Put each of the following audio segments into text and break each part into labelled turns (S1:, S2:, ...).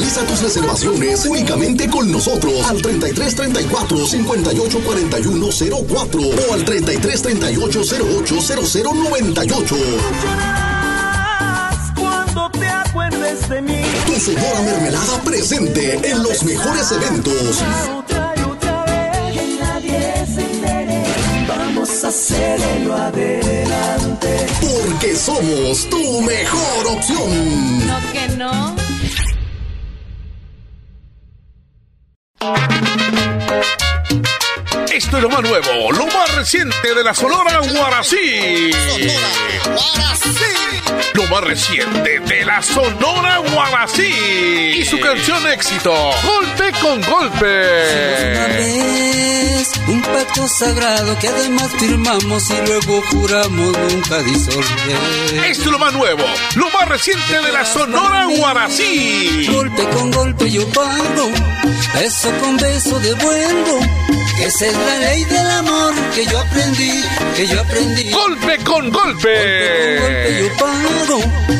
S1: Realiza tus reservaciones únicamente con nosotros al 33 34 58 41 04 o al 33 38 08 00 98.
S2: Cuando te acuerdes de mí.
S1: Tu Sonora Mermelada presente en los mejores eventos.
S2: Vamos a hacerlo adelante.
S1: Porque somos tu mejor opción.
S3: No que no.
S4: Esto es lo más nuevo, lo más reciente de la Sonora Guarací. Lo más reciente de la Sonora Guarací. Y su canción éxito, Golpe con Golpe.
S5: vez, un pacto sagrado que además firmamos y luego juramos nunca disolver.
S4: Esto es lo más nuevo, lo más reciente de la Sonora Guarací.
S5: Golpe con golpe yo pago, beso con beso devuelvo. Esa es la ley del amor que yo aprendí, que yo aprendí.
S4: Golpe con
S5: Golpe con golpe
S4: Golpe.
S5: yo pago,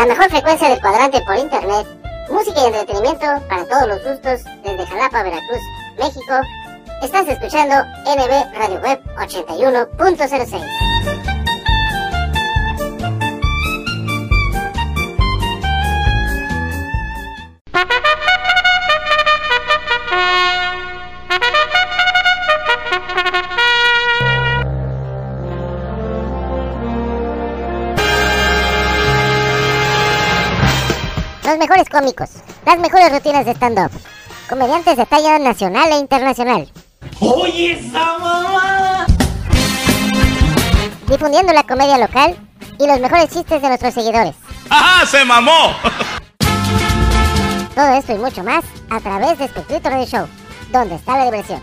S6: La mejor frecuencia del cuadrante por internet. Música y entretenimiento para todos los gustos desde Jalapa, Veracruz, México. Estás escuchando NB Radio Web 81.06. mejores cómicos, las mejores rutinas de stand-up. Comediantes de talla nacional e internacional.
S2: Oye, esa mamá.
S6: Difundiendo la comedia local y los mejores chistes de nuestros seguidores.
S4: ¡Ajá! ¡Se mamó!
S6: Todo esto y mucho más a través de Espectrito Radio Show, donde está la diversión.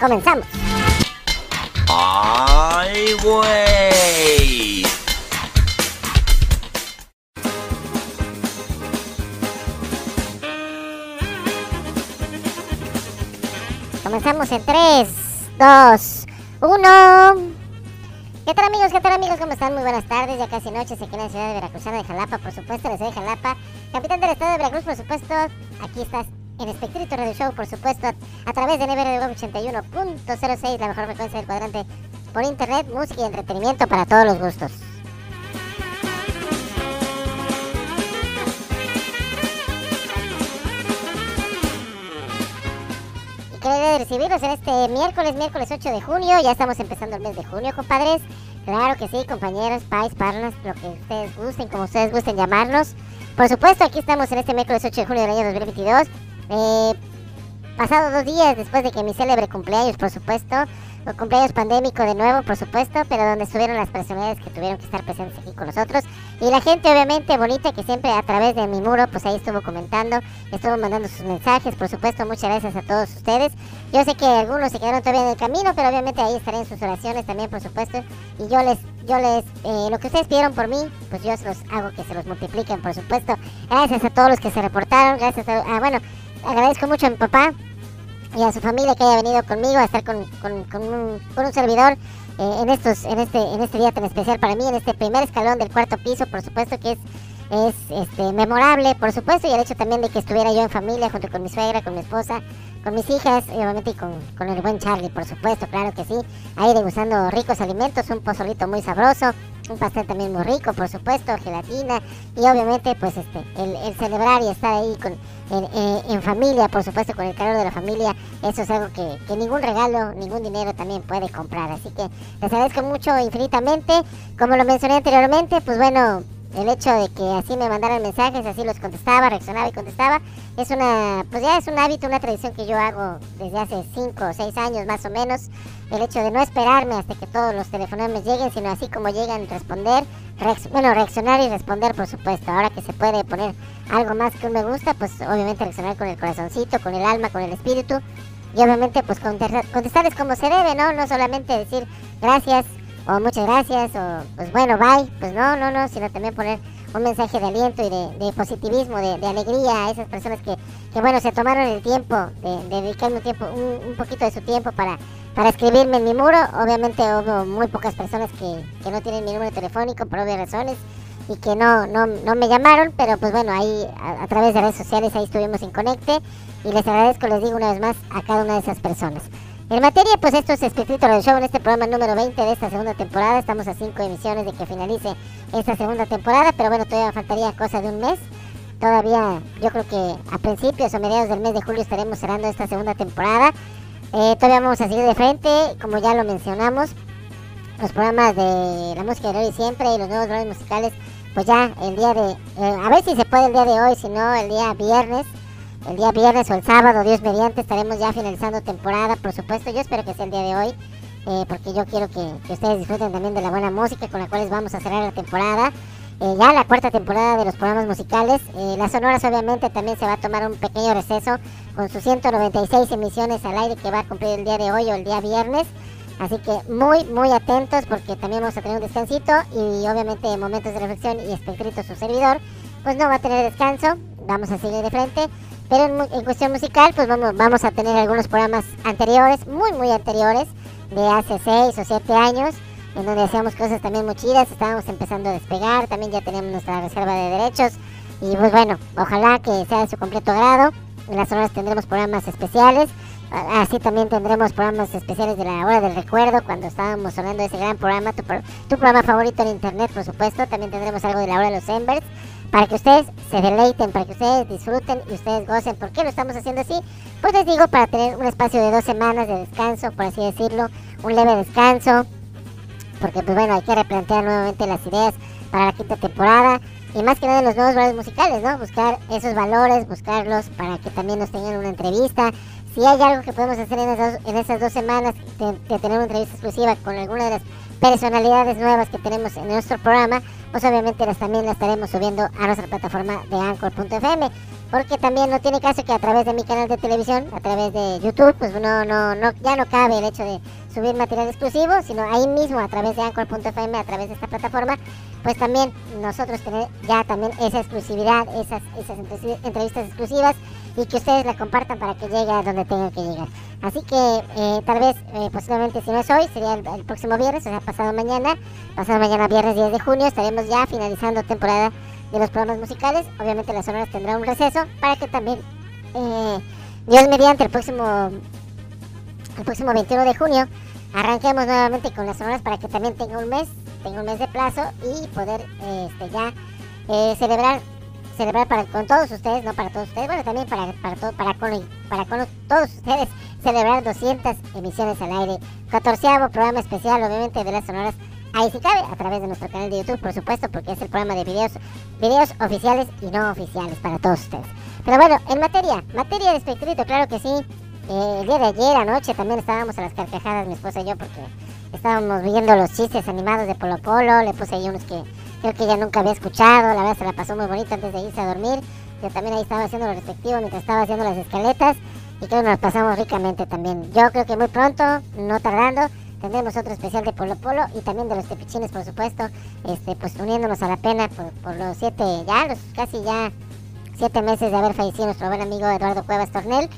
S6: Comenzamos.
S2: Ay, güey.
S6: Comenzamos en 3, 2, 1. ¿Qué tal amigos? ¿Qué tal amigos? ¿Cómo están? Muy buenas tardes, ya casi noches aquí en la ciudad de Veracruzana de Jalapa, por supuesto, les doy Jalapa. Capitán del estado de Veracruz, por supuesto, aquí estás en Espectrito Radio Show, por supuesto, a, través de NBR 81.06, la mejor frecuencia del cuadrante por internet, música y entretenimiento para todos los gustos. Recibirlos en este miércoles, miércoles 8 de junio. Ya estamos empezando el mes de junio, compadres. Claro que sí, compañeros, pais, parnas, lo que ustedes gusten, como ustedes gusten llamarnos. Por supuesto, aquí estamos en este miércoles 8 de junio del año 2022. Eh, pasado dos días después de que mi célebre cumpleaños, por supuesto, cumpleaños pandémico de nuevo, por supuesto, pero donde estuvieron las personalidades que tuvieron que estar presentes aquí con nosotros. Y la gente, obviamente, bonita, que siempre a través de mi muro, pues ahí estuvo comentando, estuvo mandando sus mensajes, por supuesto, muchas gracias a todos ustedes. Yo sé que algunos se quedaron todavía en el camino, pero obviamente ahí estaré en sus oraciones también, por supuesto. Y yo les, yo les, eh, lo que ustedes pidieron por mí, pues yo se los hago que se los multipliquen, por supuesto. Gracias a todos los que se reportaron, gracias a, ah, bueno, agradezco mucho a mi papá, y a su familia que haya venido conmigo a estar con, con, un, con un servidor eh, en estos en este en este día tan especial para mí en este primer escalón del cuarto piso por supuesto que es es este memorable por supuesto y el hecho también de que estuviera yo en familia junto con mi suegra con mi esposa con mis hijas y obviamente con, con el buen Charlie por supuesto claro que sí ahí degustando ricos alimentos un pozolito muy sabroso un pastel también muy rico, por supuesto, gelatina y obviamente pues este el celebrar y estar ahí con en, familia, por supuesto, con el calor de la familia, eso es algo que, que ningún regalo, ningún dinero también puede comprar. Así que les agradezco mucho infinitamente. Como lo mencioné anteriormente, pues bueno, el hecho de que así me mandaran mensajes, así los contestaba, reaccionaba y contestaba, es una, pues ya es un hábito, una tradición que yo hago desde hace 5 o 6 años más o menos. El hecho de no esperarme hasta que todos los telefonemas lleguen, sino así como llegan, responder, bueno, reaccionar y responder, por supuesto. Ahora que se puede poner algo más que me gusta, pues obviamente reaccionar con el corazoncito, con el alma, con el espíritu. Y obviamente pues contestar- contestarles como se debe, ¿no? No solamente decir gracias o muchas gracias o pues bueno, bye. Pues no, no, no, sino también poner un mensaje de aliento y de, positivismo, de, alegría a esas personas que, que bueno, se tomaron el tiempo de, de dedicarme un, tiempo, un poquito de su tiempo para, para escribirme en mi muro. Obviamente hubo muy pocas personas que, que no tienen mi número telefónico por obvias razones y que no, no, no me llamaron, pero pues bueno, ahí a, través de redes sociales ahí estuvimos en Conecte y les agradezco, les digo una vez más a cada una de esas personas. En materia, pues esto es Espíritu del Show en este programa número 20 de esta segunda temporada. Estamos a cinco emisiones de que finalice esta segunda temporada, pero bueno, todavía faltaría cosa de un mes. Todavía, yo creo que a principios o mediados del mes de julio estaremos cerrando esta segunda temporada. Eh, todavía vamos a seguir de frente, como ya lo mencionamos, los programas de la música de hoy siempre y los nuevos programas musicales, pues ya el día de, eh, a ver si se puede el día de hoy, si no el día viernes, el día viernes o el sábado, Dios mediante, estaremos ya finalizando temporada, por supuesto, yo espero que sea el día de hoy, eh, porque yo quiero que, ustedes disfruten también de la buena música con la cual vamos a cerrar la temporada. Eh, ya la cuarta temporada de los programas musicales. Eh, las sonoras obviamente también se va a tomar un pequeño receso con sus 196 emisiones al aire que va a cumplir el día de hoy o el día viernes. Así que muy, muy atentos porque también vamos a tener un descansito y obviamente momentos de reflexión y espectrito su servidor, pues no va a tener descanso, vamos a seguir de frente. Pero en, en cuestión musical, pues vamos, vamos a tener algunos programas anteriores, muy, muy anteriores, de hace 6 o 7 años, en donde hacíamos cosas también muy chidas, estábamos empezando a despegar, también ya tenemos nuestra reserva de derechos. Y pues bueno, ojalá que sea de su completo agrado. En las horas tendremos programas especiales. Así también tendremos programas especiales de la hora del recuerdo, cuando estábamos sonando ese gran programa, tu, tu programa favorito en internet, por supuesto. También tendremos algo de la hora de los Embers, para que ustedes se deleiten, para que ustedes disfruten y ustedes gocen. ¿Por qué lo estamos haciendo así? Pues les digo, para tener un espacio de dos semanas de descanso, por así decirlo, un leve descanso, porque pues bueno, hay que replantear nuevamente las ideas para la quinta temporada y más que nada los nuevos valores musicales, ¿no? Buscar esos valores, buscarlos para que también nos tengan una entrevista. Si hay algo que podemos hacer en esas, dos semanas, de, tener una entrevista exclusiva con alguna de las personalidades nuevas que tenemos en nuestro programa, pues obviamente las también las estaremos subiendo a nuestra plataforma de Anchor.fm. Porque también no tiene caso que a través de mi canal de televisión, a través de YouTube, pues no, no, no, ya no cabe el hecho de subir material exclusivo, sino ahí mismo a través de Anchor.fm, a través de esta plataforma, pues también nosotros tener ya también esa exclusividad, esas, esas entre- entrevistas exclusivas y que ustedes la compartan para que llegue a donde tenga que llegar. Así que eh, tal vez, eh, posiblemente si no es hoy, sería el, próximo viernes, o sea, pasado mañana, pasado mañana viernes 10 de junio, estaremos ya finalizando temporada de los programas musicales. Obviamente las sonoras tendrán un receso para que también eh, Dios mediante el próximo, el próximo 21 de junio, arranquemos nuevamente con las sonoras para que también tenga un mes, tenga un mes de plazo y poder este, ya eh, celebrar celebrar para, con todos ustedes, no para todos ustedes, bueno, también para, para, todo, para, con, para con todos ustedes, celebrar 200 emisiones al aire, 14 programa especial, obviamente, de las sonoras, ahí si cabe, a través de nuestro canal de YouTube, por supuesto, porque es el programa de videos, videos oficiales y no oficiales para todos ustedes. Pero bueno, en materia, materia de espectrito, claro que sí, eh, el día de ayer anoche también estábamos a las carcajadas, mi esposa y yo, porque estábamos viendo los chistes animados de Polo Polo, le puse ahí unos que creo que ella nunca había escuchado, la verdad se la pasó muy bonito antes de irse a dormir. Yo también ahí estaba haciendo lo respectivo mientras estaba haciendo las escaletas y creo que nos pasamos ricamente también. Yo creo que muy pronto, no tardando, tendremos otro especial de Polo Polo y también de los tepichines, por supuesto, este, pues uniéndonos a la pena por, los siete, ya, los casi ya siete meses de haber fallecido nuestro buen amigo Eduardo Cuevas Tornel.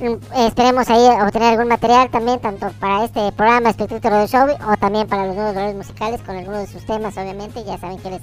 S6: Mm, esperemos ahí obtener algún material también, tanto para este programa Espectro de Show o también para los nuevos valores musicales con algunos de sus temas, obviamente. Ya saben que él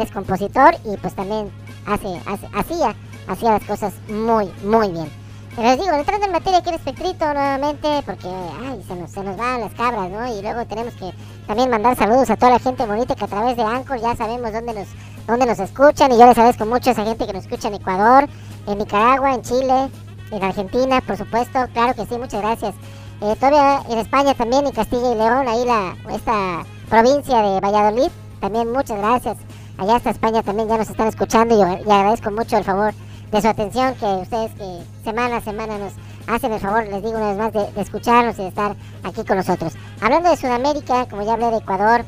S6: es, compositor y pues también hace, hacía, hacía las cosas muy, muy bien. Pero les digo, entrando en materia aquí en Espectrito nuevamente, porque ay, se, nos, se nos van las cabras, ¿no? Y luego tenemos que también mandar saludos a toda la gente bonita que a través de Anchor ya sabemos dónde nos, dónde nos escuchan. Y yo les agradezco mucho a esa gente que nos escucha en Ecuador, en Nicaragua, en Chile, en Argentina, por supuesto, claro que sí, muchas gracias. Eh, todavía en España también, en Castilla y León, ahí la, esta provincia de Valladolid, también muchas gracias. Allá hasta España también ya nos están escuchando y, agradezco mucho el favor de su atención que ustedes que semana a semana nos hacen el favor, les digo una vez más, de, de, escucharnos y de estar aquí con nosotros. Hablando de Sudamérica, como ya hablé de Ecuador,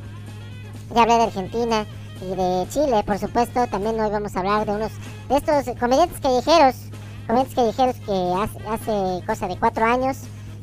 S6: ya hablé de Argentina y de Chile, por supuesto, también hoy vamos a hablar de unos de estos comediantes callejeros que callejeros que hace, hace cosa de cuatro años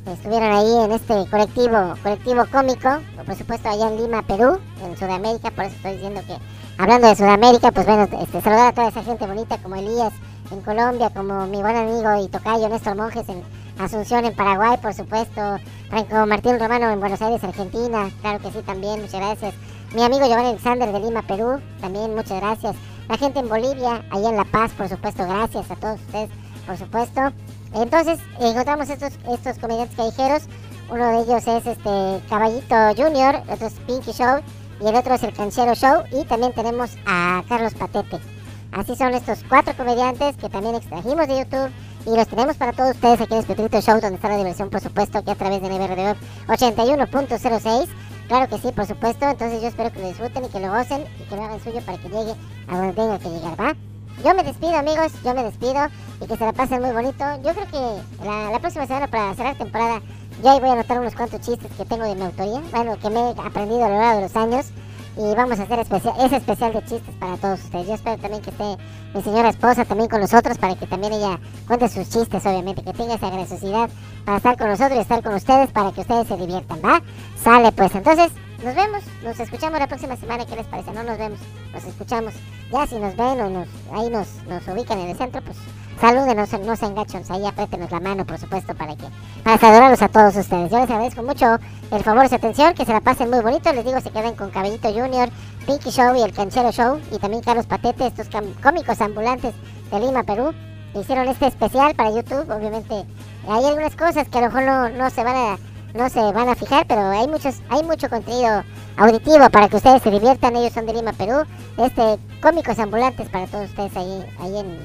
S6: estuvieron ahí en este colectivo colectivo cómico, por supuesto allá en Lima, Perú, en Sudamérica, por eso estoy diciendo que hablando de Sudamérica, pues bueno, este, saludar a toda esa gente bonita como Elías en Colombia, como mi buen amigo y tocayo Néstor Monjes en Asunción en Paraguay, por supuesto, Franco Martín Romano en Buenos Aires, Argentina, claro que sí también, muchas gracias. Mi amigo Giovanni Alexander de Lima, Perú, también muchas gracias. La gente en Bolivia, allá en La Paz, por supuesto, gracias a todos ustedes por supuesto. Entonces encontramos estos, estos comediantes callejeros. Uno de ellos es este Caballito Junior, otro es Pinky Show y el otro es el Canchero Show. Y también tenemos a Carlos Patete. Así son estos cuatro comediantes que también extrajimos de YouTube y los tenemos para todos ustedes aquí en este Show, donde está la diversión, por supuesto, aquí a través de NBRD 81.06. Claro que sí, por supuesto. Entonces yo espero que lo disfruten y que lo gocen y que lo hagan suyo para que llegue a donde tenga que llegar, ¿va? Yo me despido, amigos. Yo me despido y que se la pasen muy bonito. Yo creo que la, próxima semana, para cerrar temporada, ya voy a anotar unos cuantos chistes que tengo de mi autoría. Bueno, que me he aprendido a lo largo de los años. Y vamos a hacer especial, ese especial de chistes para todos ustedes. Yo espero también que esté mi señora esposa también con nosotros para que también ella cuente sus chistes, obviamente. Que tenga esa graciosidad para estar con nosotros y estar con ustedes para que ustedes se diviertan, ¿va? Sale pues. Entonces, nos vemos, nos escuchamos la próxima semana. ¿Qué les parece? No nos vemos, nos escuchamos. Ya si nos ven o nos, ahí nos, nos ubican en el centro, pues saluden, no, se engachen, ahí apriétenos la mano, por supuesto, para que para saludarlos a todos ustedes. Yo les agradezco mucho el favor y su atención, que se la pasen muy bonito. Les digo, se queden con Cabellito Junior, Pinky Show y el Canchero Show, y también Carlos Patete, estos cómicos ambulantes de Lima, Perú. Hicieron este especial para YouTube, obviamente. Hay algunas cosas que a lo mejor no, no se van a no se van a fijar, pero hay muchos, hay mucho contenido auditivo para que ustedes se diviertan. Ellos son de Lima, Perú. Este, cómicos ambulantes para todos ustedes ahí, ahí en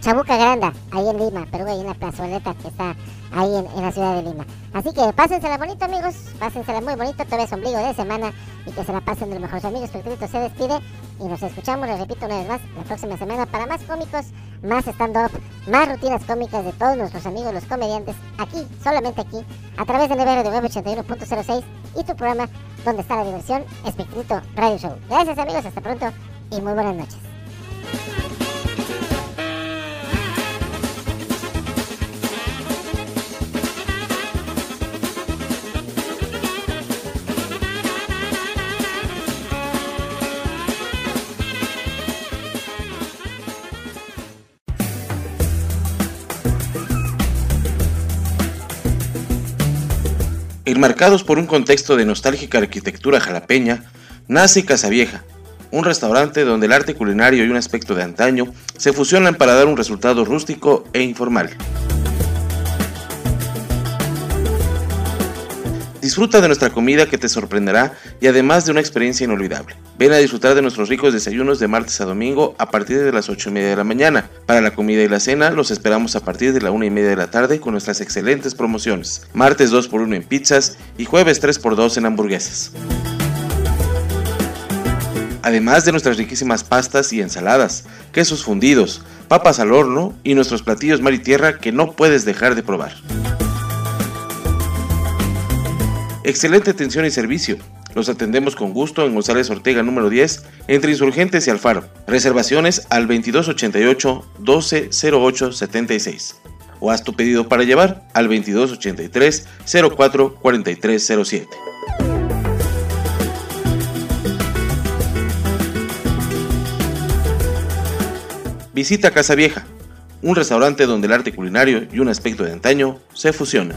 S6: Chabuca Granda, ahí en Lima, Perú, ahí en la plazoleta que está ahí en, la ciudad de Lima. Así que pásensela bonito, amigos. Pásensela muy bonito. Todavía es ombligo de semana y que se la pasen de los mejores amigos. Pedrito se despide y nos escuchamos, les repito una vez más, la próxima semana para más cómicos, más stand-up, más rutinas cómicas de todos nuestros amigos, los comediantes, aquí, solamente aquí, a través del nivel de web 81.06 y tu programa donde está la diversión, Espectrito Radio Show. Gracias amigos, hasta pronto y muy buenas noches.
S7: Enmarcados por un contexto de nostálgica arquitectura jalapeña, nace Casa Vieja, un restaurante donde el arte culinario y un aspecto de antaño se fusionan para dar un resultado rústico e informal. Disfruta de nuestra comida que te sorprenderá y además de una experiencia inolvidable. Ven a disfrutar de nuestros ricos desayunos de martes a domingo a partir de las 8 y media de la mañana. Para la comida y la cena los esperamos a partir de la 1 y media de la tarde con nuestras excelentes promociones. Martes 2x1 en pizzas y jueves 3x2 en hamburguesas. Además de nuestras riquísimas pastas y ensaladas, quesos fundidos, papas al horno y nuestros platillos mar y tierra que no puedes dejar de probar. Excelente atención y servicio. Los atendemos con gusto en González Ortega número 10, entre Insurgentes y Alfaro. Reservaciones al 2288 1208 76. O haz tu pedido para llevar al 2283 04 4307. Visita Casa Vieja, un restaurante donde el arte culinario y un aspecto de antaño se fusionan.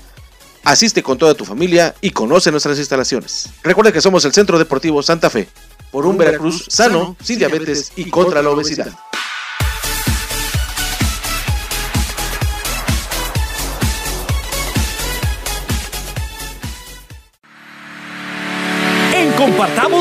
S7: Asiste con toda tu familia y conoce nuestras instalaciones. Recuerda que somos el Centro Deportivo Santa Fe, por un Veracruz sano, sin diabetes y contra la obesidad.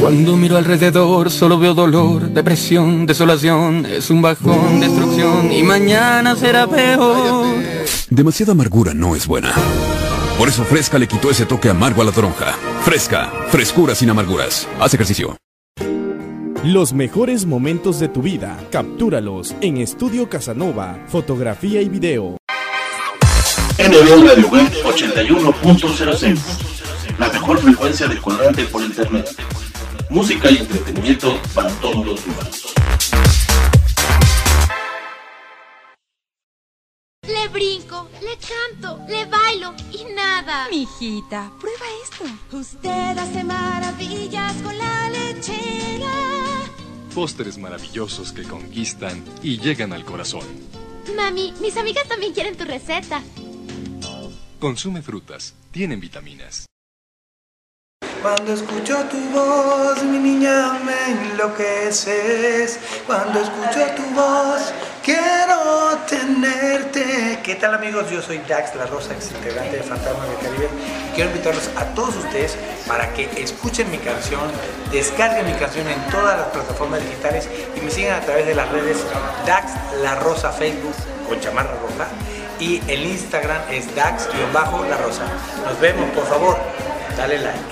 S8: Cuando miro alrededor solo veo dolor, depresión, desolación, es un bajón, destrucción y mañana será peor.
S9: Demasiada amargura no es buena. Por eso Fresca le quitó ese toque amargo a la toronja. Fresca, frescura sin amarguras. Haz ejercicio.
S10: Los mejores momentos de tu vida, captúralos en Estudio Casanova, fotografía y video.
S11: NB Radio Web 81.06 La mejor frecuencia del cuadrante por internet. Música y entretenimiento para todos los humanos.
S12: Le brinco, le canto, le bailo y nada.
S13: Mijita, prueba esto.
S14: Usted hace maravillas con la lechera.
S15: Postres maravillosos que conquistan y llegan al corazón.
S12: Mami, mis amigas también quieren tu receta.
S15: Consume frutas, tienen vitaminas.
S16: Cuando escucho tu voz, mi niña, me enloqueces. Cuando escucho tu voz, quiero tenerte. ¿Qué tal amigos? Yo soy Dax La Rosa, ex integrante de Fantasma del Caribe. Y quiero invitarlos a todos ustedes para que escuchen mi canción, descarguen mi canción en todas las plataformas digitales y me sigan a través de las redes Dax La Rosa Facebook con chamarra roja y el Instagram es Dax-La Rosa. Nos vemos, por favor, dale like.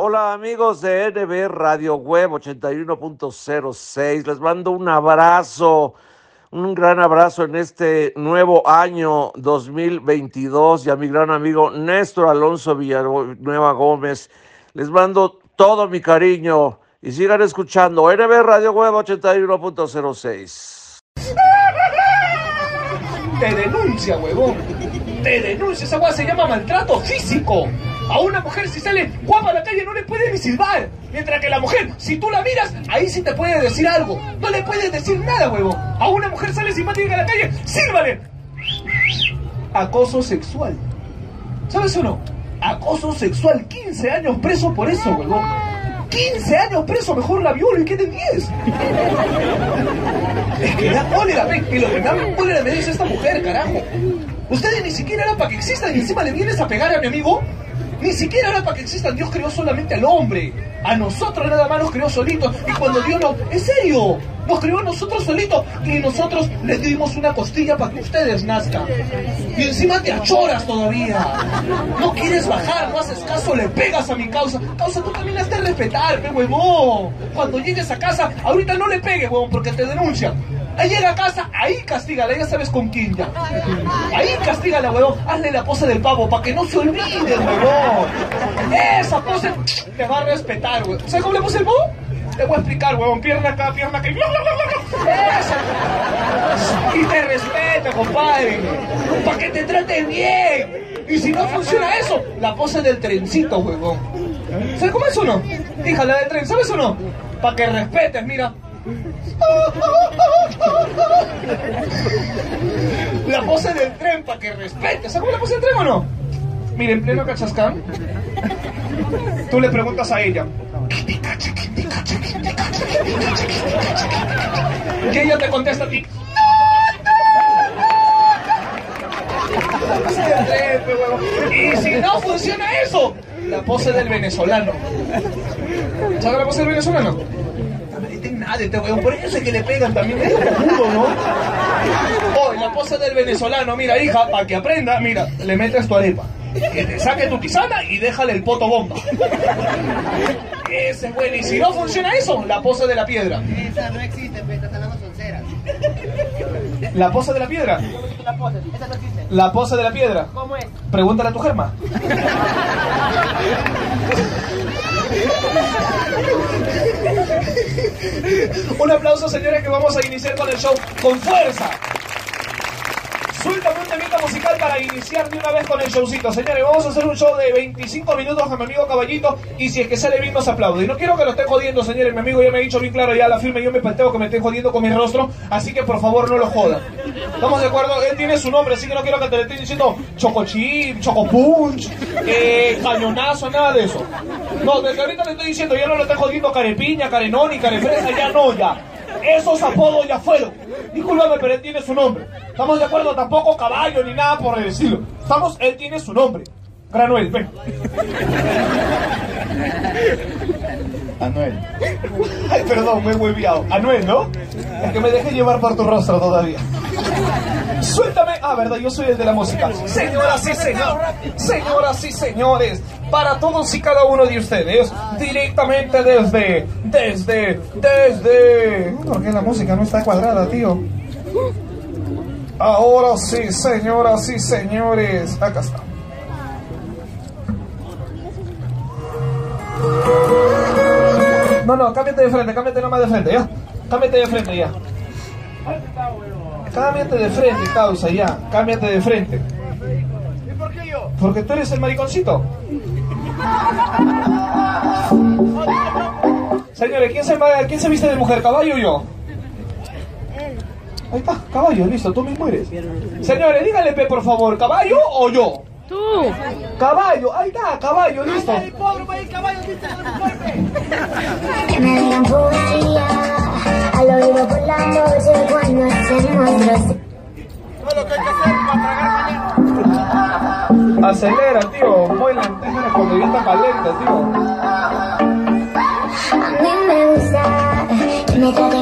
S17: Hola amigos de NB Radio Web 81.06, les mando un abrazo, un gran abrazo en este nuevo año 2022 y a mi gran amigo Néstor Alonso Villanueva Gómez, les mando todo mi cariño y sigan escuchando NB Radio Web 81.06.
S18: Te denuncia, huevón. Te denuncia. Esa se llama maltrato físico. A una mujer si sale guapa a la calle no le puede ni silbar. Mientras que la mujer, si tú la miras, ahí sí te puede decir algo. No le puedes decir nada, huevón. A una mujer sale simpática a la calle, sírvale. Acoso sexual. ¿Sabes o no? Acoso sexual. 15 años preso por eso, huevón. 15 años preso, mejor la viola y quede 10. Es que da cólera, ve. Y lo que da cólera me dice esta mujer, carajo. Ustedes ni siquiera era para que existan y encima le vienes a pegar a mi amigo. Ni siquiera era para que existan. Dios creó solamente al hombre. A nosotros nada más nos creó solitos. Y cuando Dios nos... En serio. Nos creó a nosotros solitos. Y nosotros les dimos una costilla para que ustedes nazcan. Y encima te achoras todavía. No quieres bajar, no haces caso, le pegas a mi causa. Causa, tú también has de respetar, pe huevón. Cuando llegues a casa, ahorita no le pegues, huevón, porque te denuncian. Ahí llega a casa, ahí castígala, ya sabes con quién ya. Ahí castígala, huevón. Hazle la pose del pavo para que no se olvide, huevón. Esa pose te va a respetar, huevón. ¿Sabes cómo le puse el pavo? Te voy a explicar, huevón. Pierna acá, pierna acá. Y te respeta, compadre. Para que te traten bien. Y si no funciona eso, la pose del trencito, huevón. ¿Sabes cómo es o no? Hija, la del tren, ¿sabes o no? Para que respetes, mira. La pose del tren para que respete. ¿Sabes cómo la pose del tren o no? Mira, en pleno cachascán, tú le preguntas a ella. Que ella te contesta a ti. Y si no funciona eso, la pose del venezolano. ¿Sabes la pose del venezolano? Nadie, este weón, por eso es que le pegan también, es ¿no? Oh, la pose del venezolano, mira, hija, para que aprenda, mira, le metes tu arepa, que te saque tu tisana y déjale el poto bomba. Ese es bueno, y si no funciona eso, la pose de la piedra.
S19: Esa no existe, pero estas son sonceras.
S18: ¿La pose de la piedra?
S19: La pose, esa no existe.
S18: La pose de la piedra.
S19: ¿Cómo es?
S18: Pregúntale a tu germa. Un aplauso, señores, que vamos a iniciar con el show con fuerza. Suéltame un temita musical para iniciar de una vez con el showcito. Señores, vamos a hacer un show de 25 minutos a mi amigo Caballito y si es que sale bien nos aplaude. Y no quiero que lo estén jodiendo, señores. Mi amigo ya me ha dicho bien claro ya la firme. Yo me planteo que me estén jodiendo con mi rostro. Así que por favor no lo jodan. ¿Estamos de acuerdo? Él tiene su nombre, así que no quiero que te le estén diciendo Chocochip, Chocopunch, eh, Cañonazo, nada de eso. No, desde ahorita le estoy diciendo, ya no lo estén jodiendo Carepiña, Carenoni, Carefresa, ya no, ya. Esos apodos ya fueron. Discúlpame, pero él tiene su nombre. ¿Estamos de acuerdo? Tampoco caballo ni nada por el estilo. Estamos, él tiene su nombre. Granuel, ven. Anuel. Ay, perdón, me he hueviado. Anuel, ¿no? Que me dejé llevar por tu rostro todavía. Suéltame. Ah, verdad, yo soy el de la música. Señoras y señores. Señoras y señores. Para todos y cada uno de ustedes. Directamente desde. Desde. Desde. ¿Por qué la música no está cuadrada, tío? Ahora sí, señoras y señores. Acá está. No, no, cámbiate de frente, cámbiate nomás de frente, ya. Cámbiate de frente, ya. Cámbiate de frente, causa, ya. Cámbiate de frente.
S19: ¿Y por qué yo?
S18: Porque tú eres el mariconcito. Señores, ¿quién se, va- ¿quién se viste de mujer, caballo o yo? Ahí está, caballo, listo, tú mismo eres. Señores, díganle, por favor, ¿caballo o yo?
S20: Tú.
S18: Caballo, ahí está, caballo, listo.
S2: Me al oído por la noche cuando hacemos.
S18: Acelera, tío. Déjame cuando ya está caliente, tío.
S2: A mí me gusta que me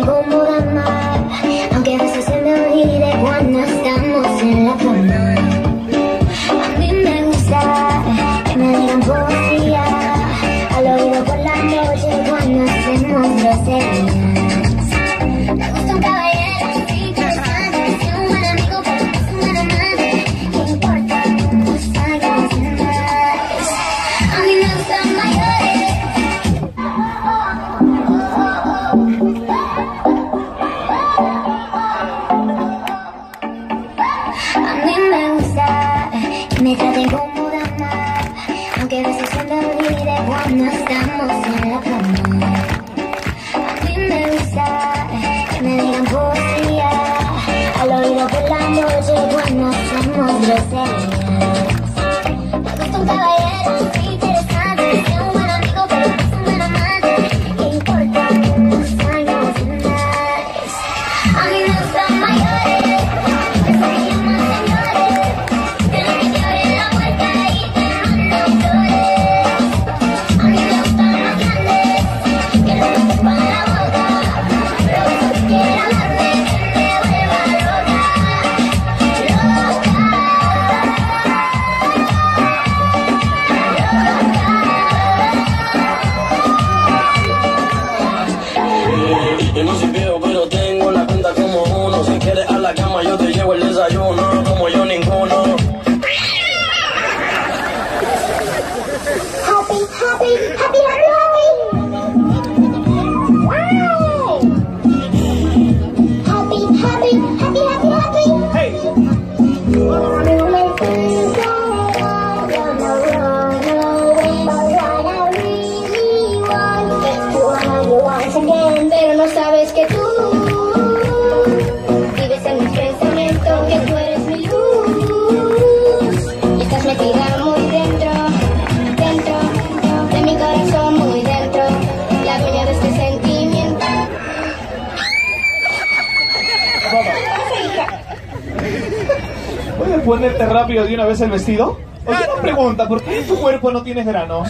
S18: ponerte rápido de una vez el vestido? Oye, una pregunta, ¿por qué en tu cuerpo no tienes granos?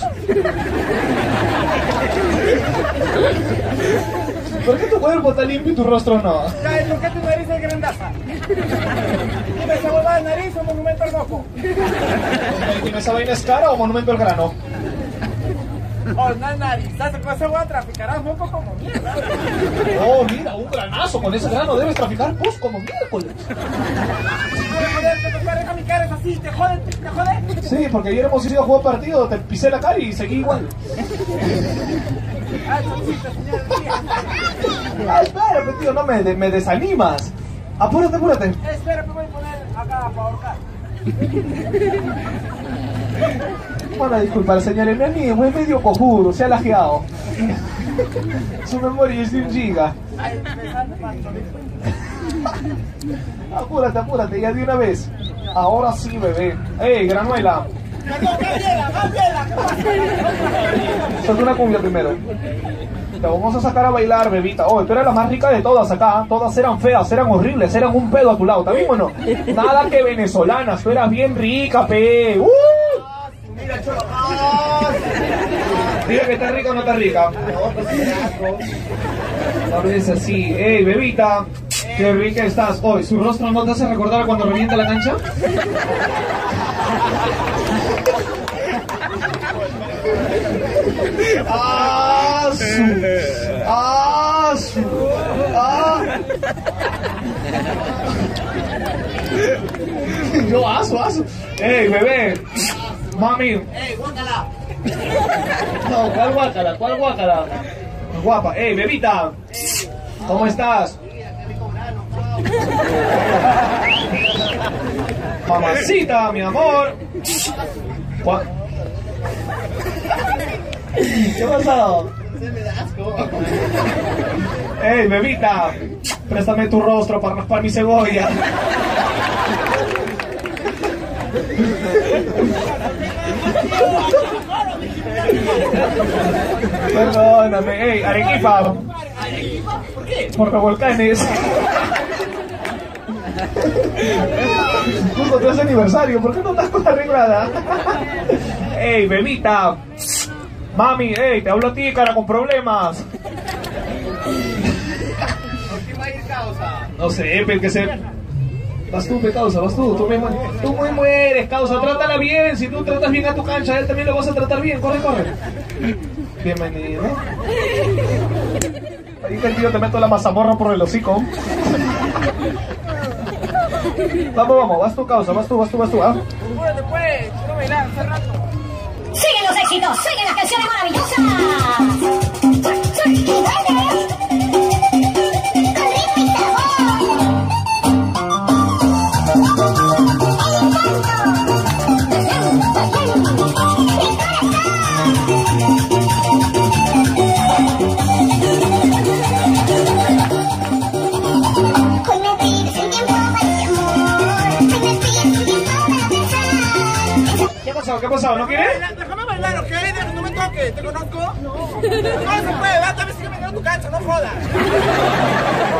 S18: ¿Por qué tu cuerpo está limpio y tu rostro no?
S19: ¿Sabes por qué tu nariz es grandaza? Dime, ¿esa huevada de nariz o monumento al moco?
S18: Dime, ¿esa vaina es cara o monumento al grano?
S19: Oh, no nariz. ¿Sabes con esa traficarás moco como mierda?
S18: Oh, mira, un granazo. Con ese grano debes traficar pus como miércoles.
S19: Cara mi cara es así, ¿te joden? ¿Te joden?
S18: Sí, porque ayer hemos ido a jugar partido, te pisé la cara y seguí igual.
S19: Ah, chocito, señor.
S18: Ah, espérate, tío, no me, me desanimas. Apúrate, apúrate.
S19: Espera, me voy a poner acá para ahorcar.
S18: Bueno, disculpa, señor, mi amigo es medio cojudo, se ha lajeado. Su memoria es de un giga.
S19: Ay.
S18: Apúrate, apúrate, ya de una vez. Ahora sí, bebé. ¡Ey, granuela!
S19: Gabriela, Gabriela,
S18: una cumbia primero. Te vamos a sacar a bailar, bebita. Oh, tú eres la más rica de todas acá. Todas eran feas, eran horribles, eran un pedo a tu lado. ¿Está bien o no? Nada que venezolanas, tú eras bien rica, pe. ¡Uh!
S19: Mira, cholo.
S18: Dime que está rica o no está rica. No me dices así. ¡Ey, bebita! ¡Qué rica estás! Hoy, ¿su rostro no te hace recordar cuando revienta la cancha? ¡Ah, su! ¡Ah, su! ¡Ah! Yo aso, aso. ¡Ey, bebé! Mami.
S19: ¡Ey, guácala!
S18: No, ¿cuál guácala? ¿Cuál guácala? Guapa. ¡Ey, bebita! ¿Cómo estás? Mamacita, mi amor. ¿Qué ha pasado? ¡Ey, bebita! Préstame tu rostro para raspar mi cebolla. Perdóname, ey, Arequipa. ¿Por qué? Por los volcanes. Justo tu aniversario, ¿por qué no estás con arreglada? ey, bebita. Mami, ey, te hablo a ti, cara, con problemas. No sé, pero que se... Vas tú, pe, causa, vas tú, tú me, mu- tú muy mueres, causa, trátala bien, si tú tratas bien a tu cancha, él también lo vas a tratar bien, corre, corre. Bienvenido. Ahí el tío te meto la mazamorra por el hocico. Vamos, vamos, vas tú, causa, vas tú, vas tú, vas tú, ¿ah?
S21: Después, quiero bailar hace rato.
S22: Siguen los éxitos, siguen las canciones maravillosas.
S18: ¿Qué pasó? ¿No quieres?
S21: Déjame bailar, ¿ok? Deja- No me toques, ¿te conozco? No. No se puede, va, también sigue vendiendo tu cancha, no jodas.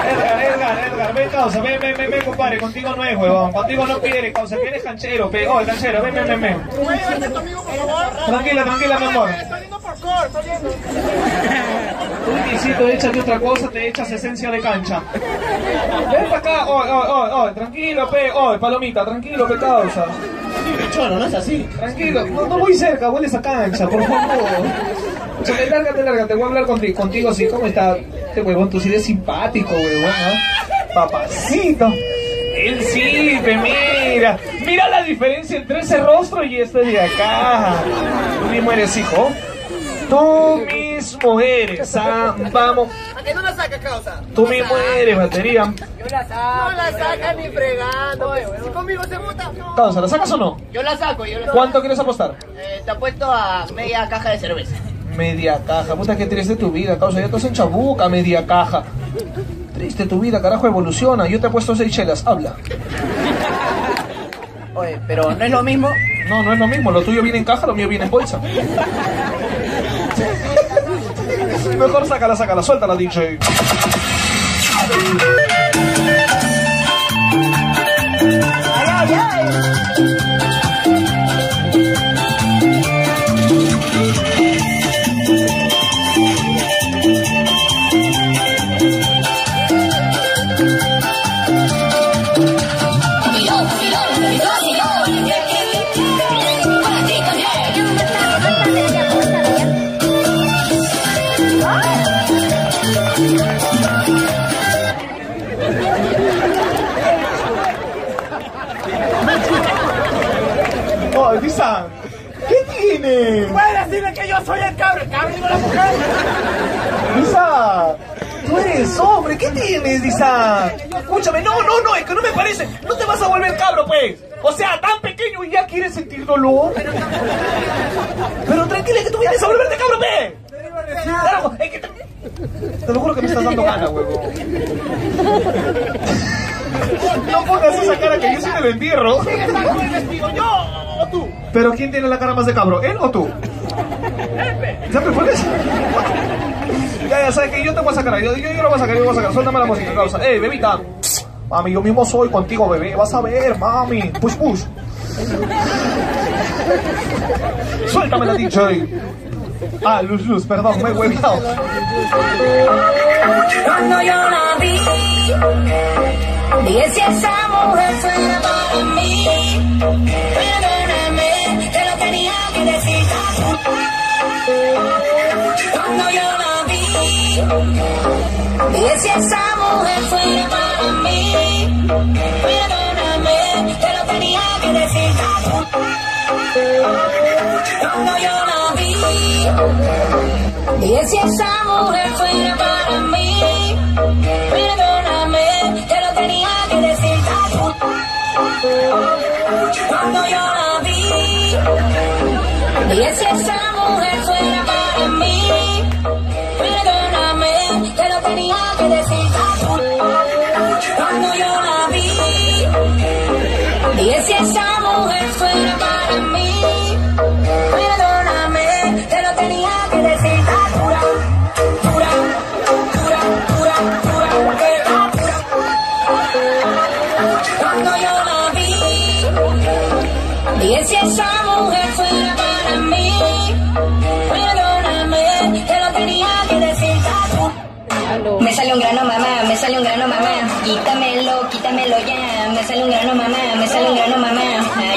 S18: Edgar, Edgar, Edgar, ven, causa, ven, ven, ven, ven, compadre, contigo no es, huevón, contigo no quiere, causa, que eres canchero, pe, oh, el canchero, ven, ven, ven, ven.
S21: ¿Puedes tu amigo, por favor?
S18: Tranquila, tranquila, mi amor.
S21: Estoy yendo por cor, estoy yendo.
S18: Tú, Luisito, échate otra cosa, te echas esencia de cancha. Ven para acá, oh, oh, oh, oh, tranquilo, pe, oh, palomita, tranquilo, pe, causa. Choro, no es así. Tranquilo, no, no voy cerca, hueles a cancha, por favor. Escúchame, lárgate, lárgate, voy a hablar contigo, contigo sí, ¿cómo está? Este huevón, tú sí eres simpático, huevón, ¿no? Papacito. Él sí, te mira. Mira la diferencia entre ese rostro y este de acá. Tú mismo eres hijo. Tú mismo eres, ah, vamos.
S21: ¿A qué no la saca, causa?
S18: Tú mismo eres, batería.
S21: Yo la saco. No la saca ni fregando. Si conmigo se gusta, no.
S18: Causa, ¿la sacas o no?
S21: Yo la saco, yo la
S18: ¿Cuánto quieres apostar?
S21: Eh, te apuesto a media caja de cerveza.
S18: Media caja, puta que triste tu vida, causa, ya estás en chabuca, media caja. Triste tu vida, carajo, evoluciona. Yo te he puesto seis chelas, habla.
S21: Oye, pero no es lo mismo.
S18: No, no es lo mismo, lo tuyo viene en caja, lo mío viene en bolsa. Mejor sácala, sácala, suéltala, DJ.
S21: Soy el cabro, el cabro digo la mujer.
S18: Lisa, tú eres hombre, ¿qué tienes, Lisa? Escúchame, no, no, no, es que no me parece. No te vas a volver cabro, pues. O sea, tan pequeño y ya quieres sentir dolor. Pero tranquila, que tú vienes a volverte cabro, pe. Claro, es que te... te lo juro que me estás dando gana, huevo. No pongas esa cara que yo sí te lo entierro.
S21: ¿Yo o tú?
S18: Pero ¿quién tiene la cara más de cabro? ¿Él o tú? ¿Ya me pones? Ya, ya sabes que yo te voy a sacar. Yo, yo, yo lo voy a sacar, yo lo voy a sacar. Suéltame la música, causa. Ey, bebita. Mami, yo mismo soy contigo, bebé. Vas a ver, mami. Push, push. Suéltame la DJ. Ah, Luz, Luz, perdón, me he hueviado.
S22: Cuando yo la vi, dije si esa mujer fuera para mí. Perdóname, Cuando yo la vi, dije si esa mujer fuera para mí. Perdóname, te lo tenía que decir. Cuando yo la vi, dije si esa mujer fuera para mí. Perdóname, te lo tenía que decir. Cuando yo la vi, dije si esa
S20: sale un grano mamá, me sale un grano mamá,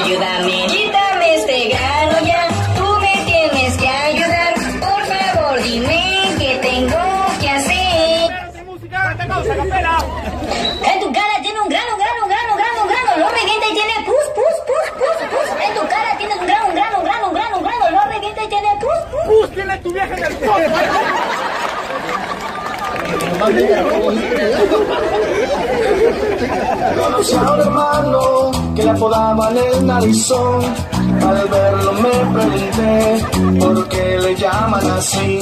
S20: ayúdame, quítame este grano ya, tú me tienes que ayudar, por favor dime qué tengo que hacer. En tu cara tiene un grano, grano, grano, grano, grano, lo revienta y tiene pus, pus, pus, pus, pus. En tu cara tiene un grano, grano, grano, grano, grano, lo revienta y tiene pus, pus.
S19: Pus tiene tu vieja en el
S18: a un hermano que le apodaban el narizón. Al verlo me pregunté por qué le llaman así.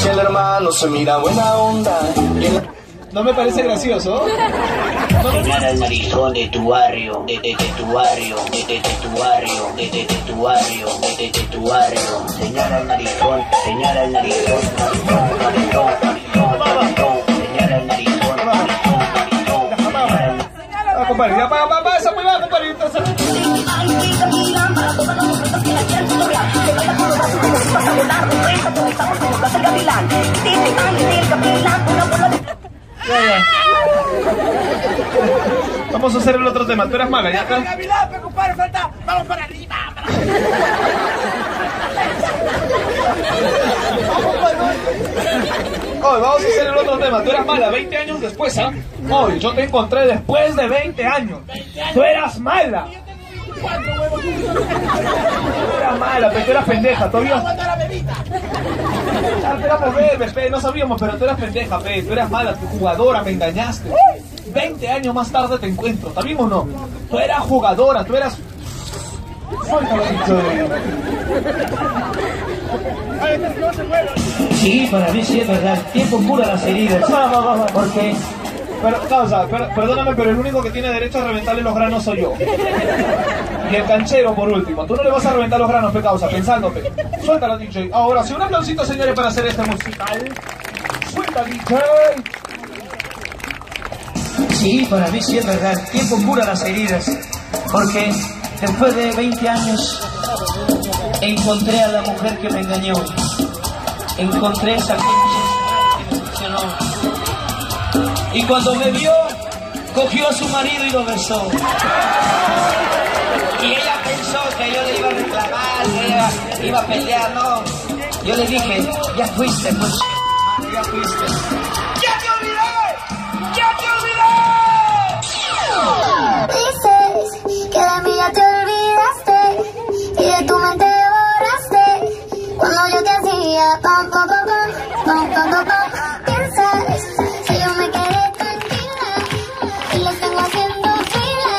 S18: Si el hermano se mira buena onda. y el- No me parece gracioso.
S23: Señala el narizón de tu barrio, de, de, de tu barrio, de, de, de tu barrio, de, de, de tu barrio, de, de, de tu barrio. Señala el narizón, señala el narizón, narizón, narizón, narizón, narizón.
S18: Compadre, ya pa, pa, pa, esa va, compadre. entonces- Ya, ya. Vamos a hacer el otro tema. Tú eras mala, ya.
S19: Vamos para
S18: vamos a hacer el otro tema. Tú eras mala 20 años después, ¿ah? Oye, yo te encontré después de 20 años. Tú eras mala. Tú eras mala, pero tú eras pendeja. Todavía. Ah, Pepe, no sabíamos, pero tú eras pendeja, Pepe. Tú eras mala, tu jugadora, me engañaste. 20 años más tarde te encuentro, ¿también o no? Tú eras jugadora, tú eras. Suéltalo.
S19: Sí, para mí sí es verdad. El tiempo cura las heridas.
S18: Porque. Pero, causa, per- perdóname, pero el único que tiene derecho a reventarle los granos soy yo. Y el canchero, por último. Tú no le vas a reventar los granos, pe causa, pensando, pe. Suéltala, DJ. Ahora, sí, un aplausito, señores, para hacer este musical. Suelta, DJ.
S19: Sí, para mí sí es verdad. El tiempo cura las heridas. Porque después de 20 años encontré a la mujer que me engañó. Encontré esa pinche que me funcionó. Y cuando me vio, cogió a su marido y lo besó. Y ella pensó que yo le iba a reclamar, que iba a pelear, no. Yo le dije, ya fuiste, pues, ya fuiste. ¡Ya te olvidé! ¡Ya te olvidé!
S2: Dices que de mí ya te olvidaste y de tu mente sería pom, pom, pom, pom, pom, pom, pom, pom. Piensas que yo me quedé tranquila y les tengo haciendo fila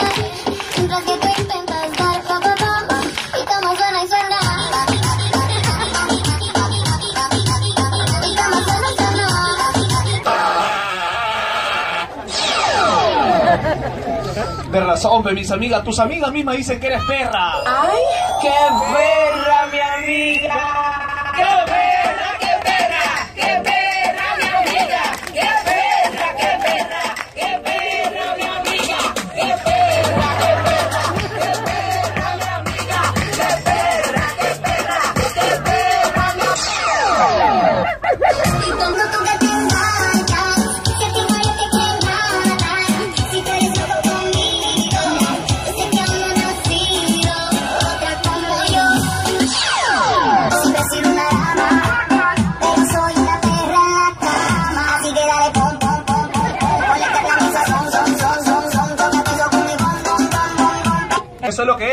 S2: mientras que tú intentas dar pom, pom, pom y como suena y suena. Y como suena y suena.
S18: De razón, pues, mis amigas, tus amigas mismas dicen que eres perra.
S19: ¡Ay! ¡Qué perra, mi amiga!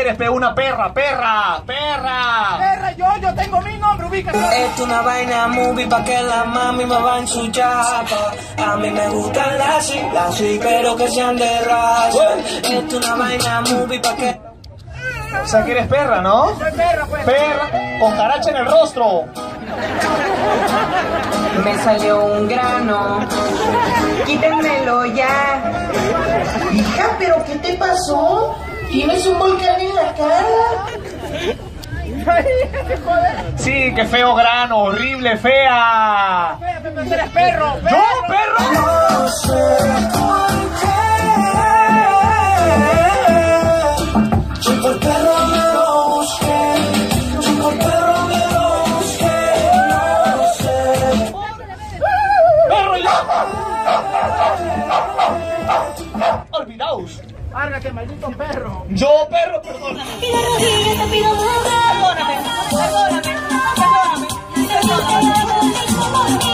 S2: Eres,
S18: pe, una perra, perra, perra.
S19: Perra, yo, yo tengo mi nombre, ubícate. Esto es una vaina movie pa' que la mami me va en su chapa. A mí me gustan las sí, las sí, pero que sean de raza. Esto es una vaina movie pa' que...
S18: O sea que eres perra, ¿no?
S19: Soy perra, pues.
S18: Perra, con caracha en el rostro.
S20: Me salió un grano, quítenmelo ya.
S19: Hija, ¿pero qué te pasó? ¿Tienes un volcán en la cara?
S18: Sí, qué feo grano, horrible, fea.
S19: Eres perro.
S18: ¡No, perro!
S19: Sé por perro me lo busqué. Por perro me lo
S18: busqué. No sé. Olvidaos perdóname.
S24: Y de rodillas te pido perdóname, perdóname, perdóname,
S18: Para,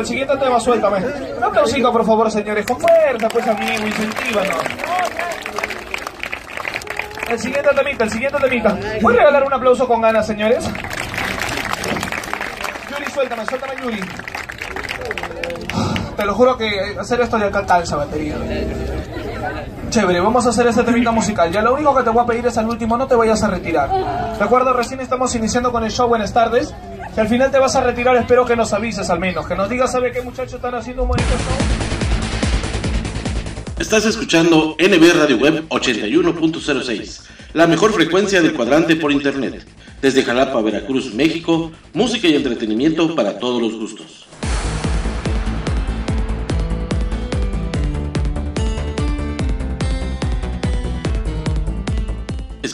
S18: el siguiente tema, suéltame. Un aplausito, por favor, señores. Con pues, amigo, incentívanos. El siguiente temita, el siguiente temita. ¿Puedes regalar un aplauso con ganas, señores? Yuri, suéltame, suéltame, Yuri. Te lo juro que hacer esto ya canta esa batería. Chévere, vamos a hacer este temita musical. Ya lo único que te voy a pedir es al último, no te vayas a retirar. Recuerda, recién estamos iniciando con el show Buenas tardes. Al final te vas a retirar, espero que nos avises al menos. Que nos digas, ¿sabe qué muchachos están haciendo un?
S7: Estás escuchando NB Radio Web 81.06, la mejor frecuencia del cuadrante por internet. Desde Jalapa, Veracruz, México, música y entretenimiento para todos los gustos.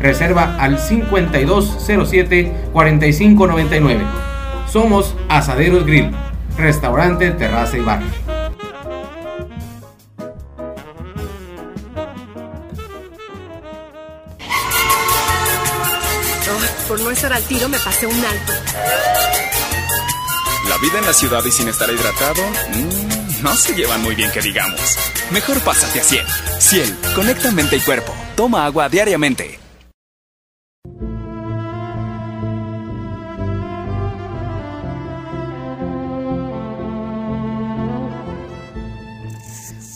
S25: Reserva al 5207-4599. Somos Asaderos Grill, restaurante, terraza y bar.
S26: por no estar al tiro me pasé un alto.
S27: La vida en la ciudad y sin estar hidratado, mmm, no se llevan muy bien que digamos. Mejor pásate a Ciel. Ciel, conecta mente y cuerpo. Toma agua diariamente.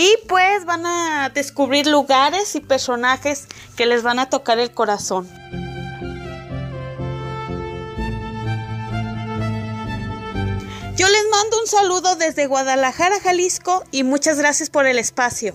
S28: y pues van a descubrir lugares y personajes que les van a tocar el corazón. Yo les mando un saludo desde Guadalajara, Jalisco y muchas gracias por el espacio.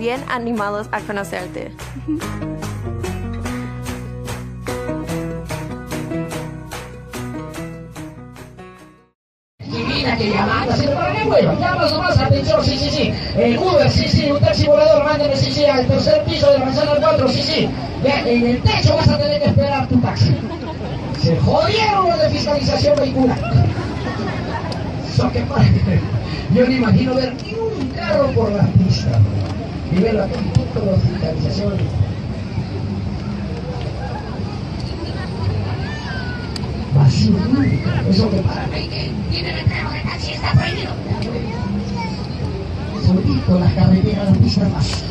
S29: bien animados a conocerte.
S30: Divina que llamando, así para qué bueno, llamas más atención, sí, sí, sí. El Uber, sí, sí, un taxi volador, mándame, sí, sí, al tercer piso de la manzana 4, sí, sí. En el techo vas a tener que esperar tu taxi. Se jodieron los de fiscalización vehicular. Eso que Yo no imagino ver ni un carro por la pista. Verlo aquí, punto de fiscalización. Vacío nunca. Eso que para mí que tiene letrero de taxi está prohibido. Solito las carreteras, las pistas vacías.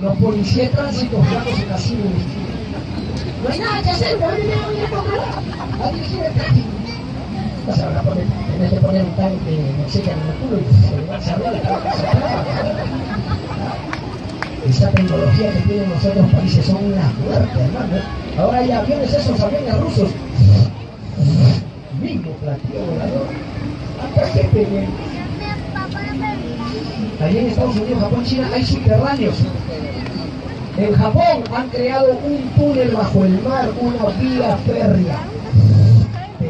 S30: Los policías de tránsito flacos en la ciudad. No hay nada que hacer, pero me voy a tocar a dirigir el tráfico. Se van a poner, tenés que poner un tanque de oxígeno en el culo y se van a saber Esa tecnología que tienen los otros países son una muerte, hermano. Ahora hay aviones esos aviones rusos. Mismo platillo volador. ¿Cuánta gente viene? Allí en Estados Unidos, Japón, China hay subterráneos. En Japón han creado un túnel bajo el mar, una vía férrea.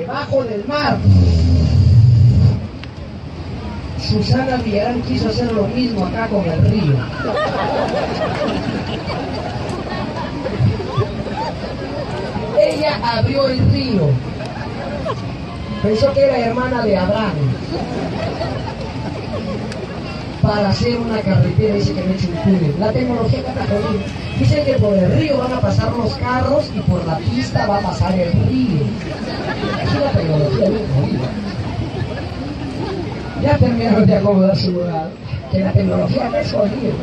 S30: Debajo del mar. Susana Villarán quiso hacer lo mismo acá con el río. Ella abrió el río. Pensó que era hermana de Abraham para hacer una carretera, dice que no hecho un. La tecnología jodida. Dicen que por el río van a pasar los carros y por la pista va a pasar el río. Es una tecnología bien jodida. Ya terminaron de acomodar su lugar. Que la tecnología no es jodida.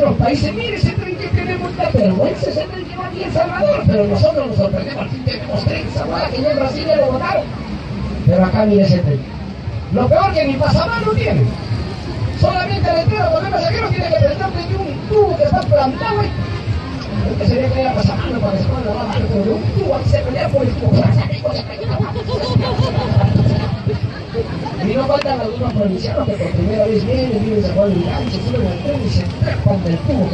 S30: Los países, mire ese tren que tenemos la vergüenza, ese tren que va aquí en Salvador. Pero nosotros nos sorprendemos, aquí tenemos tren, Zaguara, que ya en Brasil ya lo votaron. Pero acá mire ese tren. Lo peor que ni pasamano tiene. Solamente el letrero con el pasajero tiene que prenderte de un tubo que está plantado ahí. Que sería que era pasamano para que se pueda lavar mano, pero de un tubo se pelea por el tubo. Y no faltan algunos provincianos que por primera vez vienen, viven San Juan de se suben al tren y se trepan del tubo.